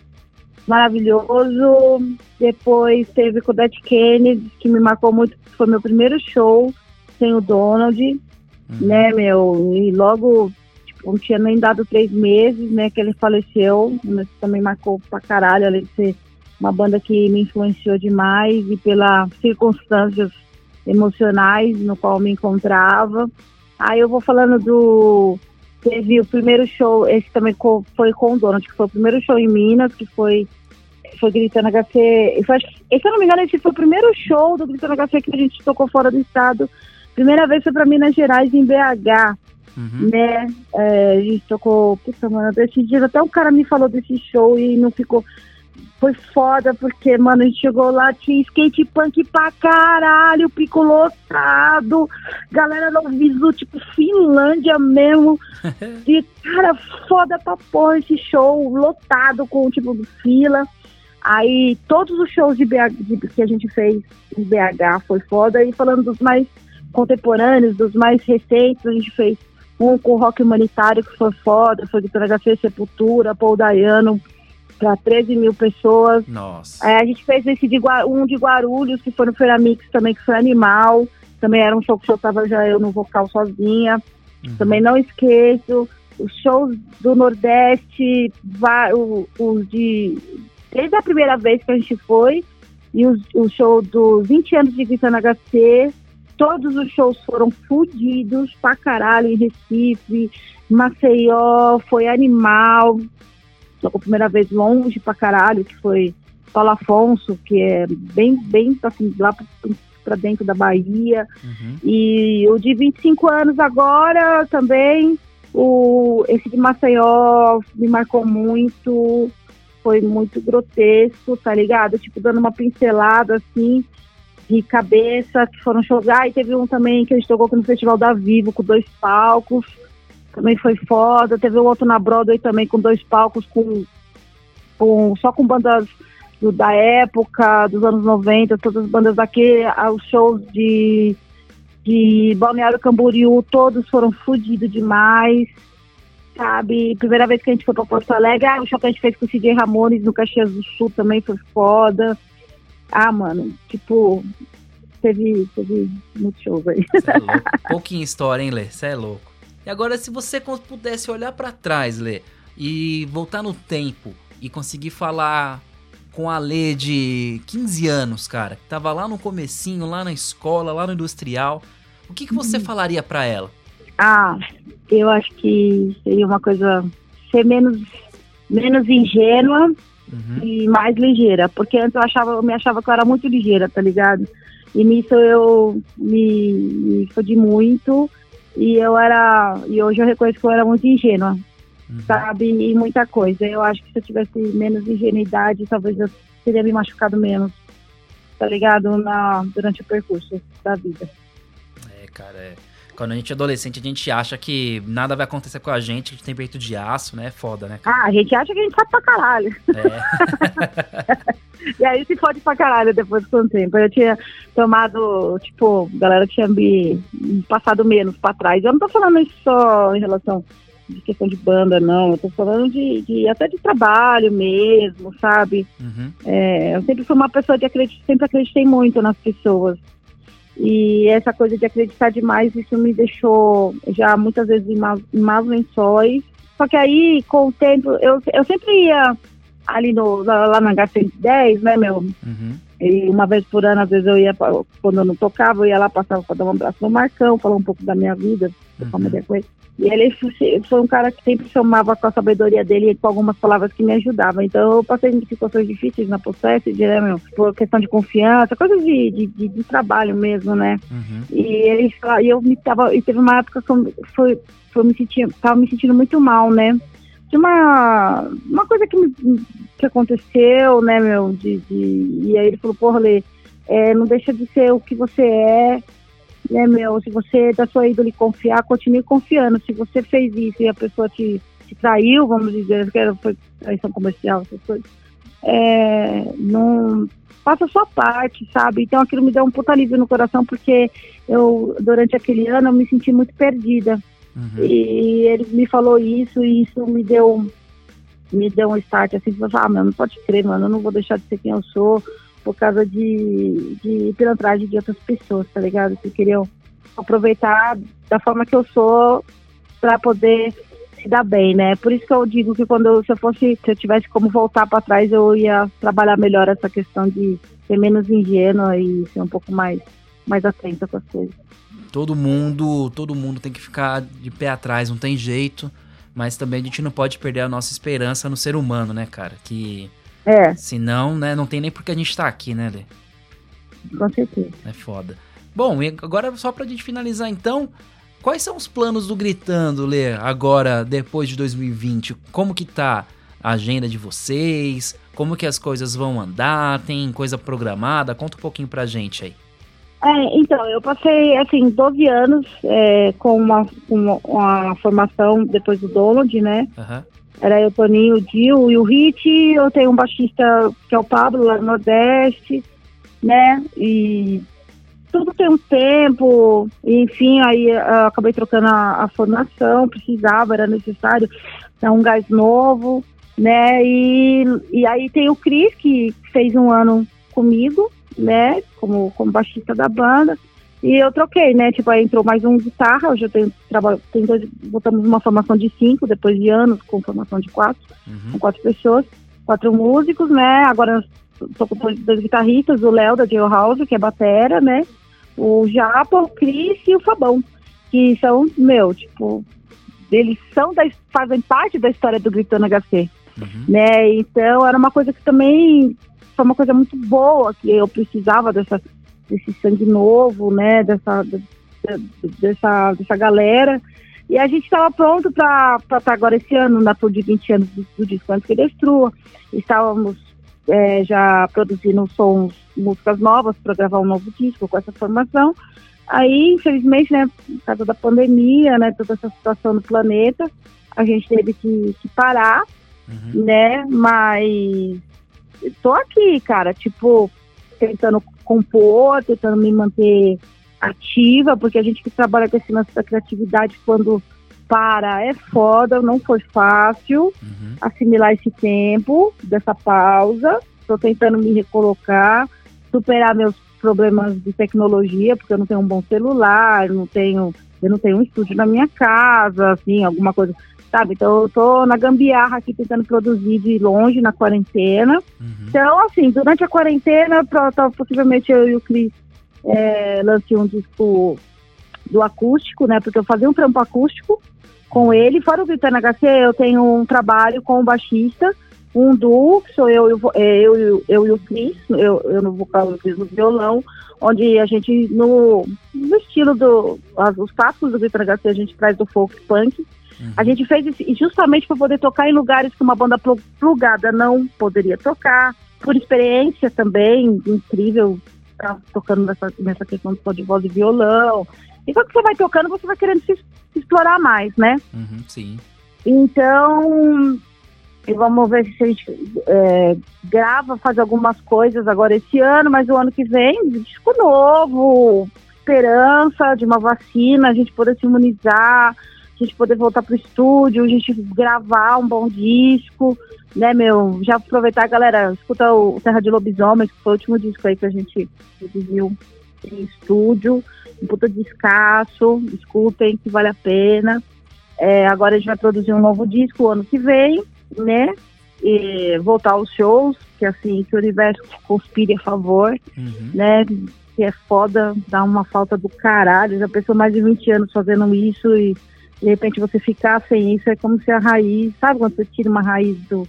maravilhoso. Depois teve com o Dead Kennedy, que me marcou muito, foi meu primeiro show sem o Donald, Uhum. né, meu? E logo, tipo, não tinha nem dado três meses, né, que ele faleceu. Mas também marcou pra caralho, além de ser uma banda que me influenciou demais e pelas circunstâncias emocionais no qual me encontrava. Aí eu vou falando do. Teve o primeiro show, esse também foi com o Donald, que foi o primeiro show em Minas, que foi foi Gritando HC. Foi, se eu não me engano, esse foi o primeiro show do Gritando HC que a gente tocou fora do estado. Primeira vez foi pra Minas Gerais, em BH, Uhum. né? É, a gente tocou. Puta, mano, desses dias até um cara me falou desse show e não ficou. Foi foda, porque, mano, a gente chegou lá, tinha skate punk pra caralho, pico lotado, galera no visu, tipo, Finlândia mesmo. E, cara, foda pra porra esse show, lotado com, tipo, fila. Aí, todos os shows de BH, de- que a gente fez em BH foi foda. E falando dos mais contemporâneos, dos mais recentes, a gente fez um com rock humanitário que foi foda, foi do HC Sepultura, Paul Dayano, para 13 mil pessoas. Nossa. Aí a gente fez esse de, um de Guarulhos, que foi no Feira Mix também, que foi animal. Também era um show que eu tava já eu no vocal sozinha. Uhum. Também não esqueço. Os shows do Nordeste, o- os de. Desde a primeira vez que a gente foi, e os- o show dos 20 anos de Gritando HC, todos os shows foram fudidos pra caralho em Recife, Maceió, foi animal. Tocou a primeira vez longe pra caralho, que foi Paulo Afonso, que é bem, bem assim, lá pra, pra dentro da Bahia. Uhum. E o de 25 anos agora também, o, esse de Maceió me marcou muito, foi muito grotesco, tá ligado? Tipo, dando uma pincelada assim, de cabeça, que foram. Ah, e teve um também que a gente tocou no Festival da Vivo, com dois palcos, também foi foda. Teve um outro na Broadway também, com dois palcos, com, com só com bandas do- da época, dos anos 90, todas as bandas daqui, ah, os shows de de Balneário Camboriú, todos foram fodidos demais, sabe? Primeira vez que a gente foi pra Porto Alegre, ah, o show que a gente fez com o CJ Ramones no Caxias do Sul também foi foda. Ah, mano, tipo, teve, teve muitos shows aí. Cê é louco. Pouquinha história, hein, Lê? Você é louco. E agora, se você pudesse olhar pra trás, Lê, e voltar no tempo e conseguir falar com a Lê de 15 anos, cara, que tava lá no comecinho, lá na escola, lá no industrial, o que, que você falaria pra ela? Ah, eu acho que seria uma coisa ser menos, menos ingênua Uhum. e mais ligeira, porque antes eu achava, eu me achava que eu era muito ligeira, tá ligado? E nisso eu me, me fodi muito e eu era, e hoje eu reconheço que eu era muito ingênua, Uhum. sabe? E muita coisa. Eu acho que se eu tivesse menos ingenuidade, talvez eu teria me machucado menos, tá ligado? Na, durante o percurso da vida. É, cara, é. Quando a gente é adolescente, a gente acha que nada vai acontecer com a gente, que a gente tem peito de aço, né? É foda, né? Ah, a gente acha que a gente sabe pra caralho. É. E aí se fode pra caralho depois com o tempo. Eu tinha tomado, tipo, galera tinha me passado menos pra trás. Eu não tô falando isso só em relação de questão de banda, não. Eu tô falando de, de até de trabalho mesmo, sabe? Uhum. É, eu sempre fui uma pessoa de acreditar, sempre acreditei muito nas pessoas. E essa coisa de acreditar demais, isso me deixou já muitas vezes em más, em lençóis. Só que aí, com o tempo, eu, eu sempre ia ali no, lá lá na H110, né, meu? Uhum. E uma vez por ano, às vezes eu ia, quando eu não tocava, eu ia lá, passava para dar um abraço no Marcão, falar um pouco da minha vida, uma Uhum. ideia com ele. E ele foi- um cara que sempre chamava com a sabedoria dele e com algumas palavras que me ajudavam. Então eu passei em situações difíceis na processo, né, meu? Por questão de confiança, coisas de, de, de- de trabalho mesmo, né? Uhum. E ele e eu me tava, e teve uma época que eu me sentindo, tava me sentindo muito mal, né? De uma, uma coisa que, me- que aconteceu, né, meu? De, de, e aí ele falou, porra, Lê, é, não deixa de ser o que você é, né, meu? Se você da sua ídole confiar, continue confiando. Se você fez isso e a pessoa te, te traiu, vamos dizer, que era, foi traição comercial, essas coisas, é, não faça a sua parte, sabe? Então aquilo me deu um puta alívio no coração, porque eu, durante aquele ano, eu me senti muito perdida. Uhum. E ele me falou isso, e isso me deu me deu um start assim, falar, ah, meu, não pode crer, mano, eu não vou deixar de ser quem eu sou por causa de, de pilantragem de outras pessoas, tá ligado? Que queriam aproveitar da forma que eu sou pra poder se dar bem, né? Por isso que eu digo que quando se eu fosse, se eu tivesse como voltar pra trás, eu ia trabalhar melhor essa questão de ser menos ingênua e ser um pouco mais mais atenta com as coisas. Todo mundo, todo mundo tem que ficar de pé atrás, não tem jeito. Mas também a gente não pode perder a nossa esperança no ser humano, né, cara? Que É, Senão, né, não tem nem por que a gente tá aqui, né, Lê? com certeza. É foda. Bom, e agora só pra gente finalizar então, quais são os planos do Gritando, Lê, agora, depois de 2020? Como que tá a agenda de vocês? Como que as coisas vão andar? Tem coisa programada? Conta um pouquinho pra gente aí. É, então, eu passei, assim, 12 anos é, com uma, uma, uma formação depois do Donald, né? Aham. Era eu, Toninho, o Dil e o Hit. Eu tenho um baixista que é o Pablo, lá no Nordeste, né? E tudo tem um tempo. E, enfim, aí eu acabei trocando a, a formação, precisava, era necessário dar um gás novo, né? E, e aí tem o Cris, que fez um ano comigo, né? Como, como baixista da banda. E eu troquei, né? Tipo, aí entrou mais um guitarra, hoje eu tenho trabalho, tem dois, botamos uma formação de cinco, depois de anos com formação de quatro, Uhum. com quatro pessoas, quatro músicos, né? Agora tô com dois, guitarristas, o Léo da Jailhouse, que é batera, né? O Japa, o Cris e o Fabão, que são, meu, tipo, eles são da, fazem parte da história do Gritando HC Uhum. né? Então era uma coisa que também foi uma coisa muito boa que eu precisava dessa desse sangue novo, né? Dessa de- de- dessa dessa galera. E a gente estava pronto para estar agora esse ano na tour de 20 anos do, do disco antes que destrua. Estávamos é, já produzindo sons, músicas novas para gravar um novo disco com essa formação. Aí, infelizmente, né, por causa da pandemia, né, toda essa situação do planeta, a gente teve que, que parar Uhum. né? Mas tô aqui, cara, tipo, tentando compor, tentando me manter ativa, porque a gente que trabalha com esse lance da criatividade quando para é foda, não foi fácil Uhum. assimilar esse tempo dessa pausa. Tô tentando me recolocar, superar meus problemas de tecnologia, porque eu não tenho um bom celular, não tenho, eu não tenho um estúdio na minha casa, assim, alguma coisa, sabe? Então eu tô na gambiarra aqui tentando produzir de longe na quarentena. Uhum. Então, assim, durante a quarentena, pro- tá, possivelmente eu e o Cris é, lancei um disco do acústico, né? Porque eu fazia um trampo acústico com ele. Fora o Gritando HC, eu tenho um trabalho com o baixista, um duo, que sou eu, e é, eu, e o- eu e o Cris, eu, eu no vocal e o Cris no violão, onde a gente, no, no estilo do. As, os do Gritando HC, a gente traz do folk punk. Uhum. A gente fez isso justamente para poder tocar em lugares que uma banda plu- plugada não poderia tocar. Por experiência também, incrível, tá tocando nessa, nessa questão só de voz e violão. E quando você vai tocando, você vai querendo se, se explorar mais, né? Uhum. Sim. Então, vamos ver se a gente é, grava, faz algumas coisas agora esse ano, mas o ano que vem, disco novo, esperança de uma vacina, a gente poder se imunizar, a gente poder voltar pro estúdio, a gente gravar um bom disco, né, meu? Já aproveitar, galera, escuta o Terra de Lobisomens, que foi o último disco aí que a gente produziu em estúdio, um puta descasso, escutem que vale a pena. É, agora a gente vai produzir um novo disco o ano que vem, né? E voltar aos shows, que assim, que o universo conspire a favor, Uhum. né? Que é foda, dá uma falta do caralho. Já pensou mais de 20 anos fazendo isso e de repente você ficar sem isso é como se a raiz, sabe quando você tira uma raiz do,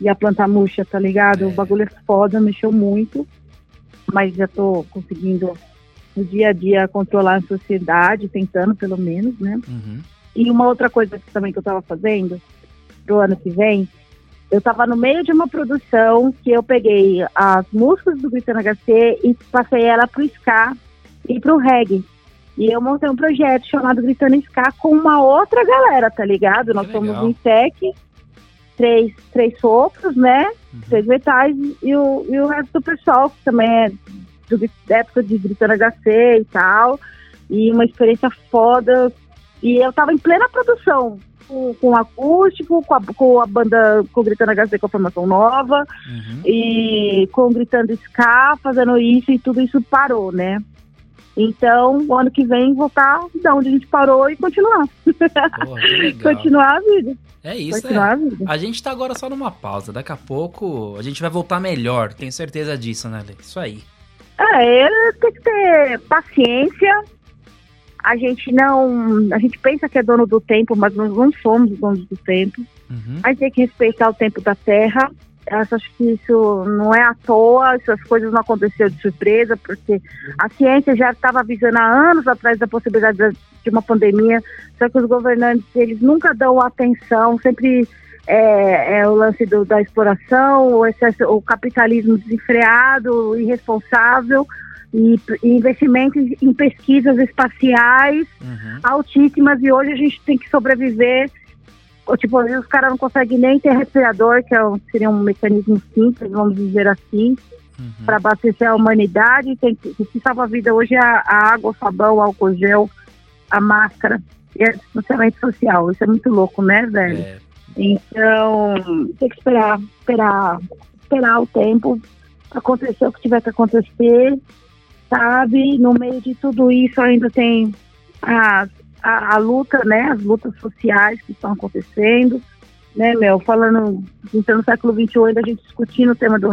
e a planta murcha, tá ligado? É. O bagulho é foda, mexeu muito, mas já tô conseguindo no dia a dia controlar a sociedade, tentando pelo menos, né? Uhum. E uma outra coisa que também que eu tava fazendo pro ano que vem, eu tava no meio de uma produção que eu peguei as músicas do Gritando HC e passei ela pro ska e pro reggae. E eu montei um projeto chamado Gritando Ska com uma outra galera, tá ligado? Nós somos um tech, três, três sopros, né? Uhum. Três metais e o, e o resto do pessoal, que também é do, da época de Gritando HC e tal. E uma experiência foda. E eu tava em plena produção, com, com o acústico, com a, com a banda, com o Gritando HC com a formação nova, Uhum. e com o Gritando Ska, fazendo isso, e tudo isso parou, né? Então, o ano que vem, voltar da onde a gente parou e continuar. Porra. Continuar a vida. É isso, é. a. A gente tá agora só numa pausa. Daqui a pouco a gente vai voltar melhor. Tenho certeza disso, né, Lê? Isso aí. É, tem que ter paciência. A gente não. A gente pensa que é dono do tempo, mas nós não somos donos do tempo. Uhum. A gente tem que respeitar o tempo da terra, acho que isso não é à toa, essas coisas não aconteceram de surpresa, porque a ciência já estava avisando há anos atrás da possibilidade de uma pandemia, só que os governantes, eles nunca dão atenção, sempre é, é o lance do, da exploração, o, excesso, o capitalismo desenfreado, irresponsável, e, e investimento em, pesquisas espaciais Uhum. altíssimas, e hoje a gente tem que sobreviver tipo, os caras não conseguem nem ter respirador, que é um- seria um mecanismo simples, vamos dizer assim, Uhum. para abastecer a humanidade. Tem que, o que salva a vida hoje é a, a água, o sabão, o álcool gel, a máscara e o distanciamento social. Isso é muito louco, né, velho? É, Então, tem que esperar, esperar, esperar o tempo acontecer o que tiver que acontecer, sabe? No meio de tudo isso ainda tem a, a, a luta, né? As lutas sociais que estão acontecendo, né, meu? Falando, então no século XXI ainda a gente discutindo o tema do,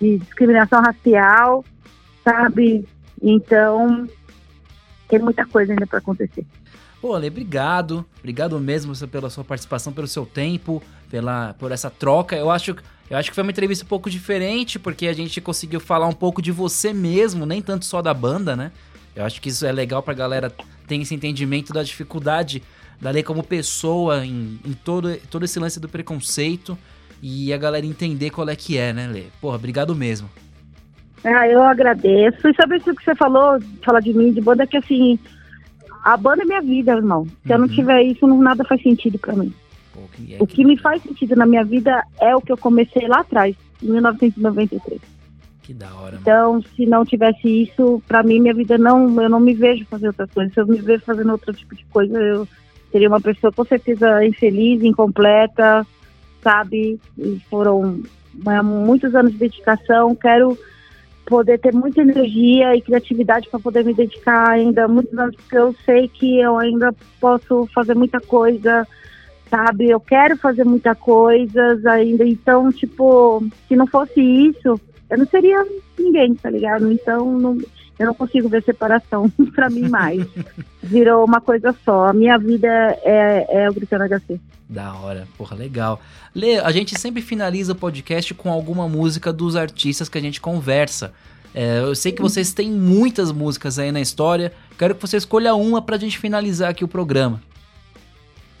de discriminação racial, sabe? Então, tem muita coisa ainda para acontecer. Pô, Ale, obrigado. Obrigado mesmo pela sua participação, pelo seu tempo, pela, por essa troca. Eu acho, eu acho que foi uma entrevista um pouco diferente, porque a gente conseguiu falar um pouco de você mesmo, nem tanto só da banda, né? Eu acho que isso é legal pra galera ter esse entendimento da dificuldade da lei como pessoa em, em todo, todo esse lance do preconceito e a galera entender qual é que é, né, Lê? Porra, obrigado mesmo. Ah, eu agradeço. E sobre isso que você falou, falar de mim, de banda, que assim, a banda é minha vida, irmão. Se eu não Uhum. tiver isso, não, nada faz sentido pra mim. Pô, que é O que me faz sentido na minha vida é o que eu comecei lá atrás, em 1993. Que da hora, mano. Então, se não tivesse isso, pra mim, minha vida não, eu não me vejo fazendo outras coisas. Se eu me vejo fazendo outro tipo de coisa, eu seria uma pessoa com certeza infeliz, incompleta, sabe? E foram né, muitos anos de dedicação. Quero poder ter muita energia e criatividade para poder me dedicar ainda muitos anos, porque eu sei que eu ainda posso fazer muita coisa, sabe? Eu quero fazer muita coisas ainda. Então, tipo, se não fosse isso, eu não seria ninguém, tá ligado? Então, não, eu não consigo ver separação pra mim mais. Virou uma coisa só. A minha vida é, é o Gritando HC. Da hora, porra, legal. Lê, a gente sempre finaliza o podcast com alguma música dos artistas que a gente conversa. É, eu sei que vocês têm muitas músicas aí na história. Quero que você escolha uma pra gente finalizar aqui o programa.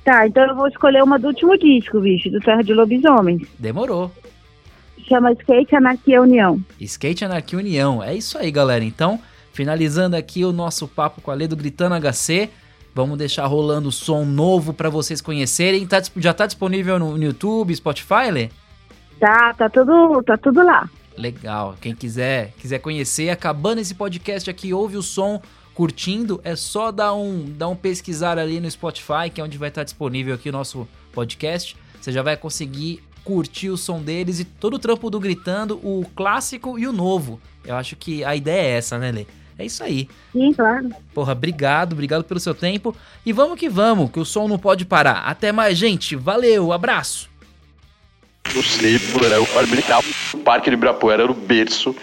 Tá, então eu vou escolher uma do último disco, bicho, do Terra de Lobisomens. Demorou. Chama Skate Anarquia União. Skate Anarquia União. É isso aí, galera. Então, finalizando aqui o nosso papo com a Lê do Gritando HC. Vamos deixar rolando som novo pra vocês conhecerem. Tá já tá disponível no, no YouTube, Spotify, Lê? Tá, tá tudo, tá tudo lá. Legal. Quem quiser, quiser conhecer, acabando esse podcast aqui, ouve o som, curtindo, é só dar um, dar um pesquisar ali no Spotify, que é onde vai estar disponível aqui o nosso podcast. Você já vai conseguir curtir o som deles e todo o trampo do Gritando, o clássico e o novo. Eu acho que a ideia é essa, né, Lê? É isso aí. Sim, claro. Porra, obrigado, obrigado pelo seu tempo. E vamos que vamos, que o som não pode parar. Até mais, gente. Valeu, abraço. No centro era o Parque Ibirapuera. O Parque de Ibirapuera era o berço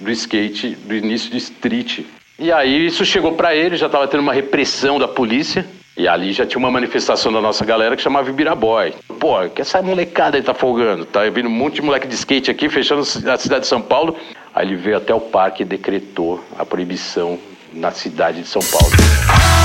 do skate do início de street. E aí isso chegou pra ele, já tava tendo uma repressão da polícia. E ali já tinha uma manifestação da nossa galera que chamava Ibiraboy. Pô, que essa molecada aí tá folgando. Tá vindo um monte de moleque de skate aqui, fechando a cidade de São Paulo. Aí ele veio até o parque e decretou a proibição na cidade de São Paulo.